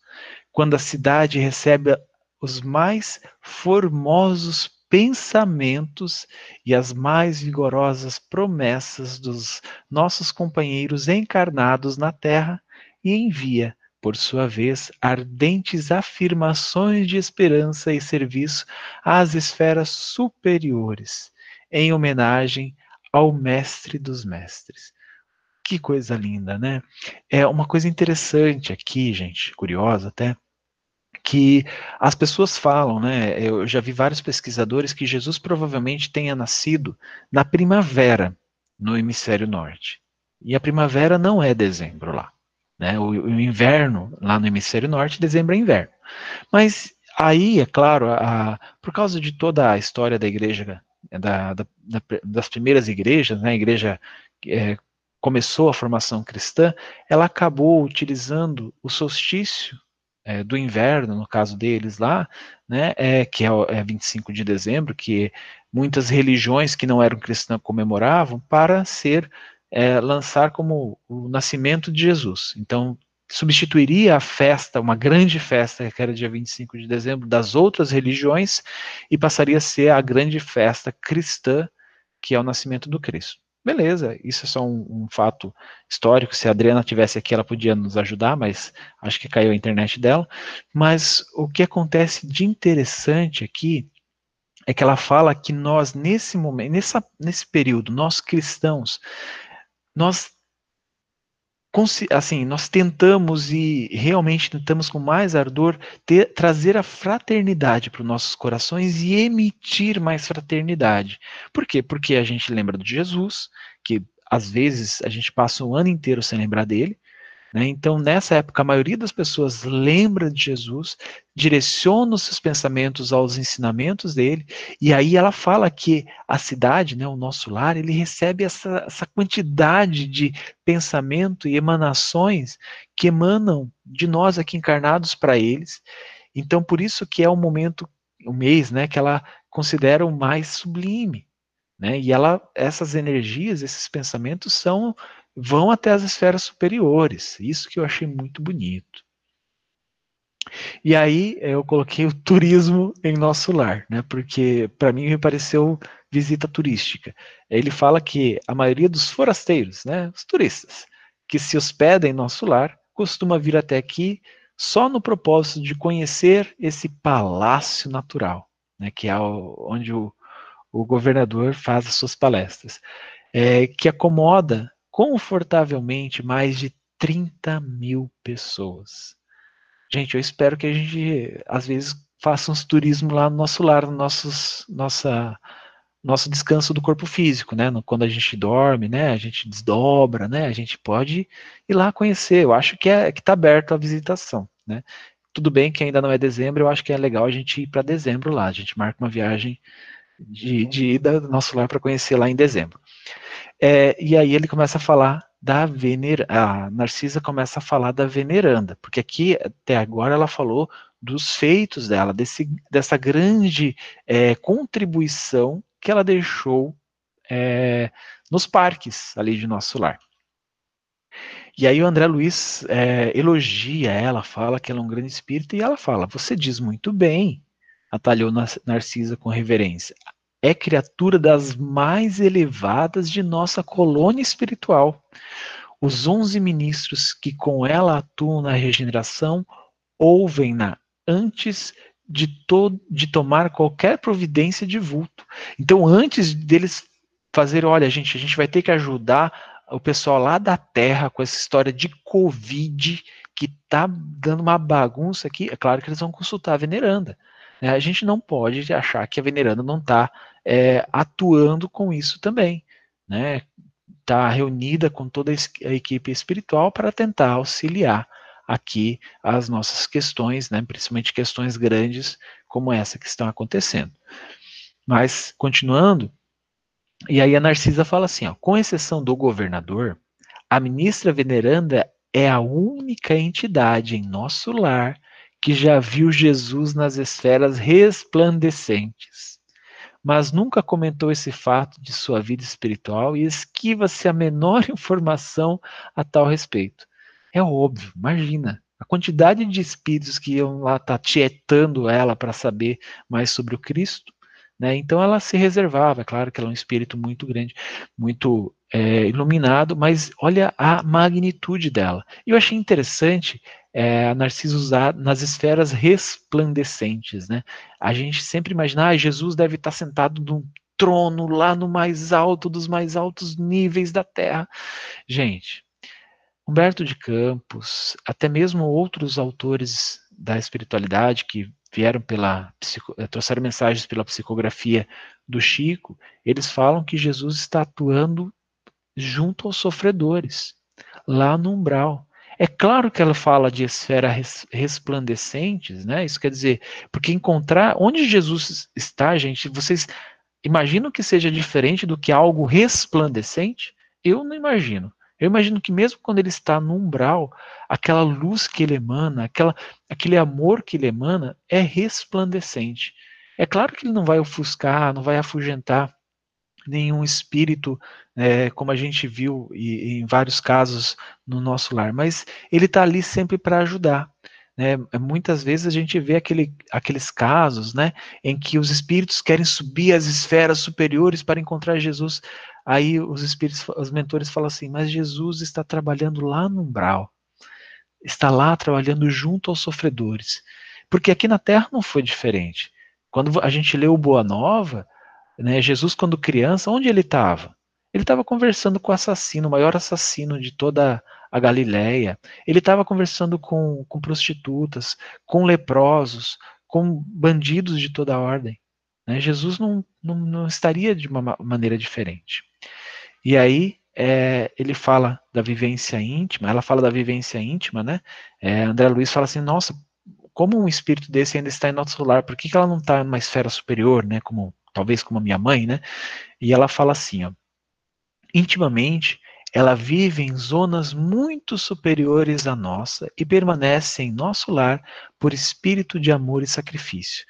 quando a cidade recebe os mais formosos pensamentos e as mais vigorosas promessas dos nossos companheiros encarnados na Terra e envia, por sua vez, ardentes afirmações de esperança e serviço às esferas superiores, em homenagem ao Mestre dos Mestres. Que coisa linda, né? É uma coisa interessante aqui, gente, curiosa até, que as pessoas falam, né? Eu já vi vários pesquisadores que Jesus provavelmente tenha nascido na primavera no hemisfério norte. E a primavera não é dezembro lá. Né? O, o inverno lá no hemisfério norte, dezembro é inverno. Mas aí, é claro, a, por causa de toda a história da igreja, da, da, das primeiras igrejas, né? A igreja é, começou a formação cristã, ela acabou utilizando o solstício é, do inverno, no caso deles lá, né, é, que é, é 25 de dezembro, que muitas religiões que não eram cristãs comemoravam, para ser é, lançar como o nascimento de Jesus. Então, substituiria a festa, uma grande festa, que era dia 25 de dezembro, das outras religiões, e passaria a ser a grande festa cristã, que é o nascimento do Cristo. Beleza, isso é só um, um, fato histórico. Se a Adriana tivesse aqui, ela podia nos ajudar, mas acho que caiu a internet dela. Mas o que acontece de interessante aqui é que ela fala que nós, nesse momento, nessa, nesse período, nós cristãos, nós assim, nós tentamos e realmente tentamos com mais ardor ter, trazer a fraternidade para os nossos corações e emitir mais fraternidade. Por quê? Porque a gente lembra de Jesus, que às vezes a gente passa um ano inteiro sem lembrar dele, né? Então, nessa época, a maioria das pessoas lembra de Jesus, direciona os seus pensamentos aos ensinamentos dele, e aí ela fala que a cidade, né, o nosso lar, ele recebe essa, essa quantidade de pensamento e emanações que emanam de nós aqui encarnados para eles. Então, por isso que é o momento, o mês, né, que ela considera o mais sublime. Né? E ela, essas energias, esses pensamentos são vão até as esferas superiores. Isso que eu achei muito bonito. E aí eu coloquei o turismo em nosso lar, né? Porque para mim me pareceu visita turística. Ele fala que a maioria dos forasteiros, né, os turistas, que se hospedam em nosso lar, costuma vir até aqui só no propósito de conhecer esse palácio natural, né, que é onde o, o governador faz as suas palestras, é, que acomoda confortavelmente mais de 30 mil pessoas. Gente, eu espero que a gente, às vezes, faça uns turismo lá no nosso lar, no nossos, nossa, nosso descanso do corpo físico, né? Quando a gente dorme, né? A gente desdobra, né? A gente pode ir lá conhecer. Eu acho que é que está aberto a visitação, né? Tudo bem que ainda não é dezembro, eu acho que é legal a gente ir para dezembro lá. A gente marca uma viagem de, de ida do nosso lar para conhecer lá em dezembro. É, e aí ele começa a falar da vener, a Narcisa começa a falar da veneranda, porque aqui até agora ela falou dos feitos dela, desse, dessa grande é, contribuição que ela deixou é, nos parques ali de nosso lar. E aí o André Luiz é, elogia ela, fala que ela é um grande espírito, e ela fala: Você diz muito bem, atalhou Narcisa com reverência. É criatura das mais elevadas de nossa colônia espiritual. Os onze ministros que com ela atuam na regeneração ouvem-na antes de, to de tomar qualquer providência de vulto. Então, antes deles fazer, olha, gente, a gente vai ter que ajudar o pessoal lá da Terra com essa história de Covid que tá dando uma bagunça aqui. É claro que eles vão consultar a veneranda. Né? A gente não pode achar que a veneranda não está é, atuando com isso também. Né? Está reunida com toda a equipe espiritual para tentar auxiliar aqui as nossas questões, né, principalmente questões grandes como essa que estão acontecendo. Mas, continuando, e aí a Narcisa fala assim, ó, com exceção do governador, a ministra veneranda é a única entidade em nosso lar que já viu Jesus nas esferas resplandecentes, mas nunca comentou esse fato de sua vida espiritual e esquiva-se a menor informação a tal respeito. É óbvio, imagina. A quantidade de espíritos que iam lá estar tá tietando ela para saber mais sobre o Cristo, né? Então ela se reservava, é claro que ela é um espírito muito grande, muito é, iluminado, mas olha a magnitude dela. E eu achei interessante é, a Narciso usar nas esferas resplandecentes, né? A gente sempre imagina, ah, Jesus deve estar sentado num trono lá no mais alto dos mais altos níveis da Terra. Gente, Humberto de Campos, até mesmo outros autores da espiritualidade que vieram pela eh, trouxeram mensagens pela psicografia do Chico, eles falam que Jesus está atuando junto aos sofredores, lá no umbral. É claro que ela fala de esferas resplandecentes, né? Isso quer dizer, porque encontrar onde Jesus está, gente, vocês imaginam que seja diferente do que algo resplandecente? Eu não imagino. Eu imagino que mesmo quando ele está no umbral, aquela luz que ele emana, aquela, aquele amor que ele emana é resplandecente. É claro que ele não vai ofuscar, não vai afugentar nenhum espírito, é, como a gente viu e, em vários casos no nosso lar, mas ele está ali sempre para ajudar. Né? Muitas vezes a gente vê aquele, aqueles casos né, em que os espíritos querem subir às esferas superiores para encontrar Jesus. Aí os espíritos, os mentores falam assim, mas Jesus está trabalhando lá no umbral, está lá trabalhando junto aos sofredores. Porque aqui na Terra não foi diferente. Quando a gente lê o Boa Nova, né, Jesus, quando criança, onde ele estava? Ele estava conversando com o assassino, o maior assassino de toda a Galileia. Ele estava conversando com, com prostitutas, com leprosos, com bandidos de toda a ordem. Né? Jesus não, não, não, estaria de uma maneira diferente. E aí é, ele fala da vivência íntima, ela fala da vivência íntima, né? É, André Luiz fala assim, nossa, como um espírito desse ainda está em nosso lar, por que, que ela não está numa esfera superior, né? Como talvez como a minha mãe, né? E ela fala assim, ó, intimamente ela vive em zonas muito superiores à nossa e permanece em nosso lar por espírito de amor e sacrifício.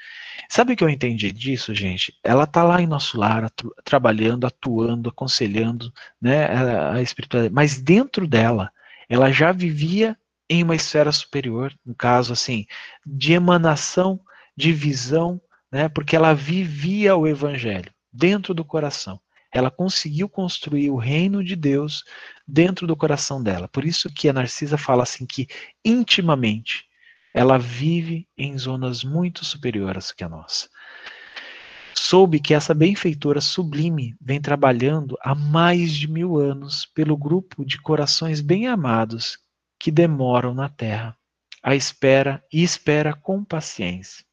Sabe o que eu entendi disso, gente? Ela está lá em nosso lar, atu trabalhando, atuando, aconselhando, né, a, espiritualidade, mas dentro dela, ela já vivia em uma esfera superior, no caso assim, de emanação, de visão, né, porque ela vivia o evangelho dentro do coração ela conseguiu construir o reino de Deus dentro do coração dela. Por isso que a Narcisa fala assim que intimamente ela vive em zonas muito superiores que a nossa. Soube que essa benfeitora sublime vem trabalhando há mais de mil anos pelo grupo de corações bem amados que demoram na terra, à espera e espera com paciência.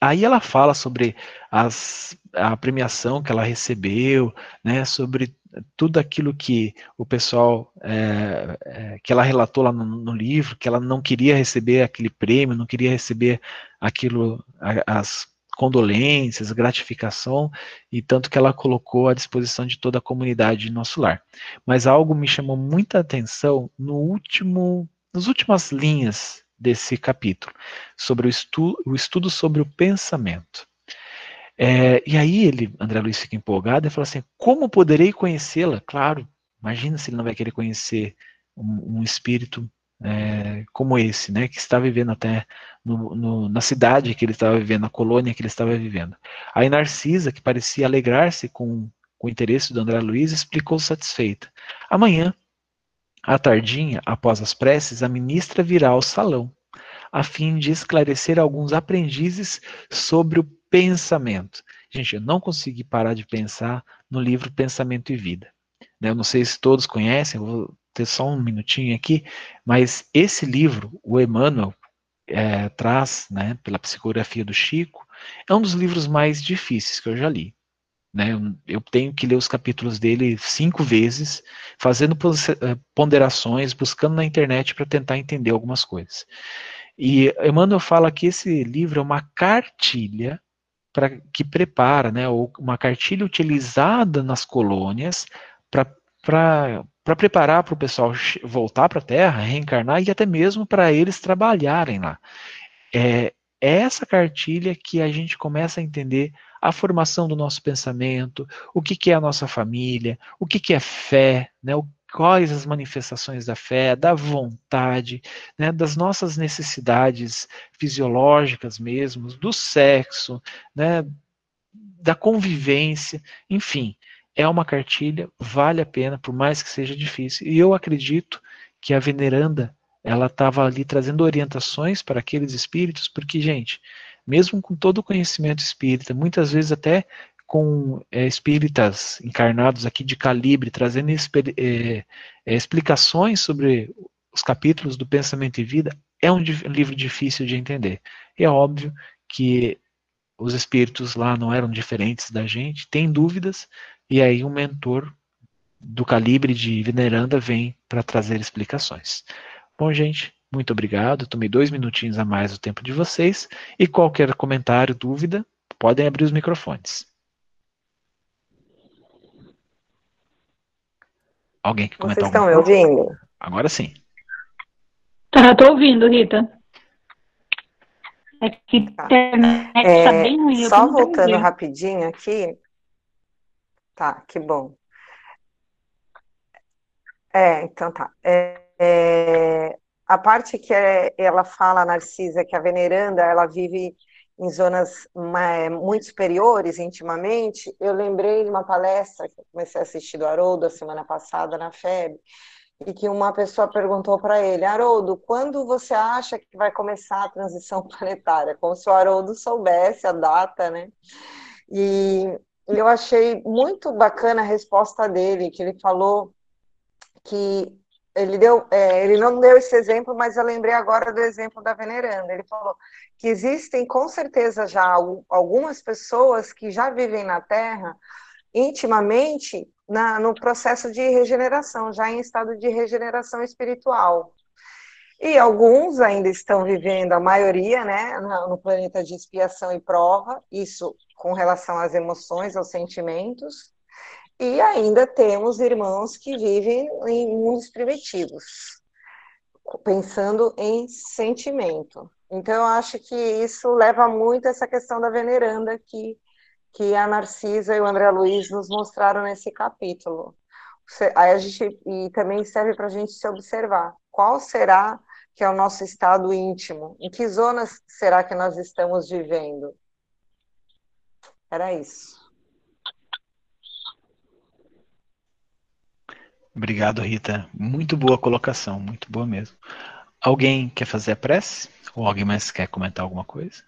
Aí ela fala sobre as, a premiação que ela recebeu, né, sobre tudo aquilo que o pessoal, é, é, que ela relatou lá no, no, livro, que ela não queria receber aquele prêmio, não queria receber aquilo, as condolências, gratificação, e tanto que ela colocou à disposição de toda a comunidade de nosso lar. Mas algo me chamou muita atenção no último, nas últimas linhas desse capítulo, sobre o, estu o estudo sobre o pensamento. É, e aí ele, André Luiz fica empolgado e fala assim, como poderei conhecê-la? Claro, imagina se ele não vai querer conhecer um, um espírito é, como esse, né, que está vivendo até no, no, na cidade que ele estava vivendo, na colônia que ele estava vivendo. Aí Narcisa, que parecia alegrar-se com, com o interesse do André Luiz, explicou satisfeita. Amanhã, à tardinha, após as preces, a ministra virá ao salão, a fim de esclarecer alguns aprendizes sobre o pensamento. Gente, eu não consegui parar de pensar no livro Pensamento e Vida. Né, eu não sei se todos conhecem, vou ter só um minutinho aqui, mas esse livro, o Emmanuel é, traz, né, pela psicografia do Chico, é um dos livros mais difíceis que eu já li. Né? Eu tenho que ler os capítulos dele cinco vezes, fazendo eh, ponderações, buscando na internet para tentar entender algumas coisas. E Emmanuel fala que esse livro é uma cartilha para que prepara, né, ou uma cartilha utilizada nas colônias para para preparar para o pessoal voltar para a Terra, reencarnar e até mesmo para eles trabalharem lá. É essa cartilha que a gente começa a entender a formação do nosso pensamento, o que, que é a nossa família, o que, que é fé, né, quais as manifestações da fé, da vontade, né, das nossas necessidades fisiológicas mesmo, do sexo, né, da convivência, enfim é uma cartilha, vale a pena, por mais que seja difícil. E eu acredito que a veneranda, ela estava ali trazendo orientações para aqueles espíritos, porque, gente, mesmo com todo o conhecimento espírita, muitas vezes até com é, espíritas encarnados aqui de calibre, trazendo é, é, explicações sobre os capítulos do Pensamento e Vida, é um livro difícil de entender. É óbvio que os espíritos lá não eram diferentes da gente, tem dúvidas, e aí um mentor do calibre de veneranda vem para trazer explicações. Bom, gente, muito obrigado. Tomei dois minutinhos a mais do tempo de vocês. E qualquer comentário, dúvida, podem abrir os microfones. Alguém que comentar Vocês estão me ouvindo? Agora sim. Tá, tô ouvindo, Rita. É que tá. internet tá é, tá bem ruim. Só voltando rapidinho aqui, Tá, que bom. É, então tá. É, é, a parte que é, ela fala, Narcisa, que a veneranda, ela vive em zonas muito superiores intimamente, eu lembrei de uma palestra que eu comecei a assistir do Haroldo a semana passada na FEB, e que uma pessoa perguntou para ele, Haroldo, quando você acha que vai começar a transição planetária? Como se o Haroldo soubesse a data, né? E eu achei muito bacana a resposta dele, que ele falou que ele deu, é, ele não deu esse exemplo, mas eu lembrei agora do exemplo da veneranda. Ele falou que existem com certeza já algumas pessoas que já vivem na Terra intimamente na, no processo de regeneração, já em estado de regeneração espiritual. E alguns ainda estão vivendo, a maioria, né, no planeta de expiação e prova, isso com relação às emoções, aos sentimentos, e ainda temos irmãos que vivem em mundos primitivos, pensando em sentimento. Então, eu acho que isso leva muito a essa questão da veneranda que, que a Narcisa e o André Luiz nos mostraram nesse capítulo. Aí a gente, e também serve para a gente se observar qual será que é o nosso estado íntimo, em que zonas será que nós estamos vivendo, era isso. Obrigado, Rita. Muito boa colocação, muito boa mesmo. Alguém quer fazer a prece? Ou alguém mais quer comentar alguma coisa?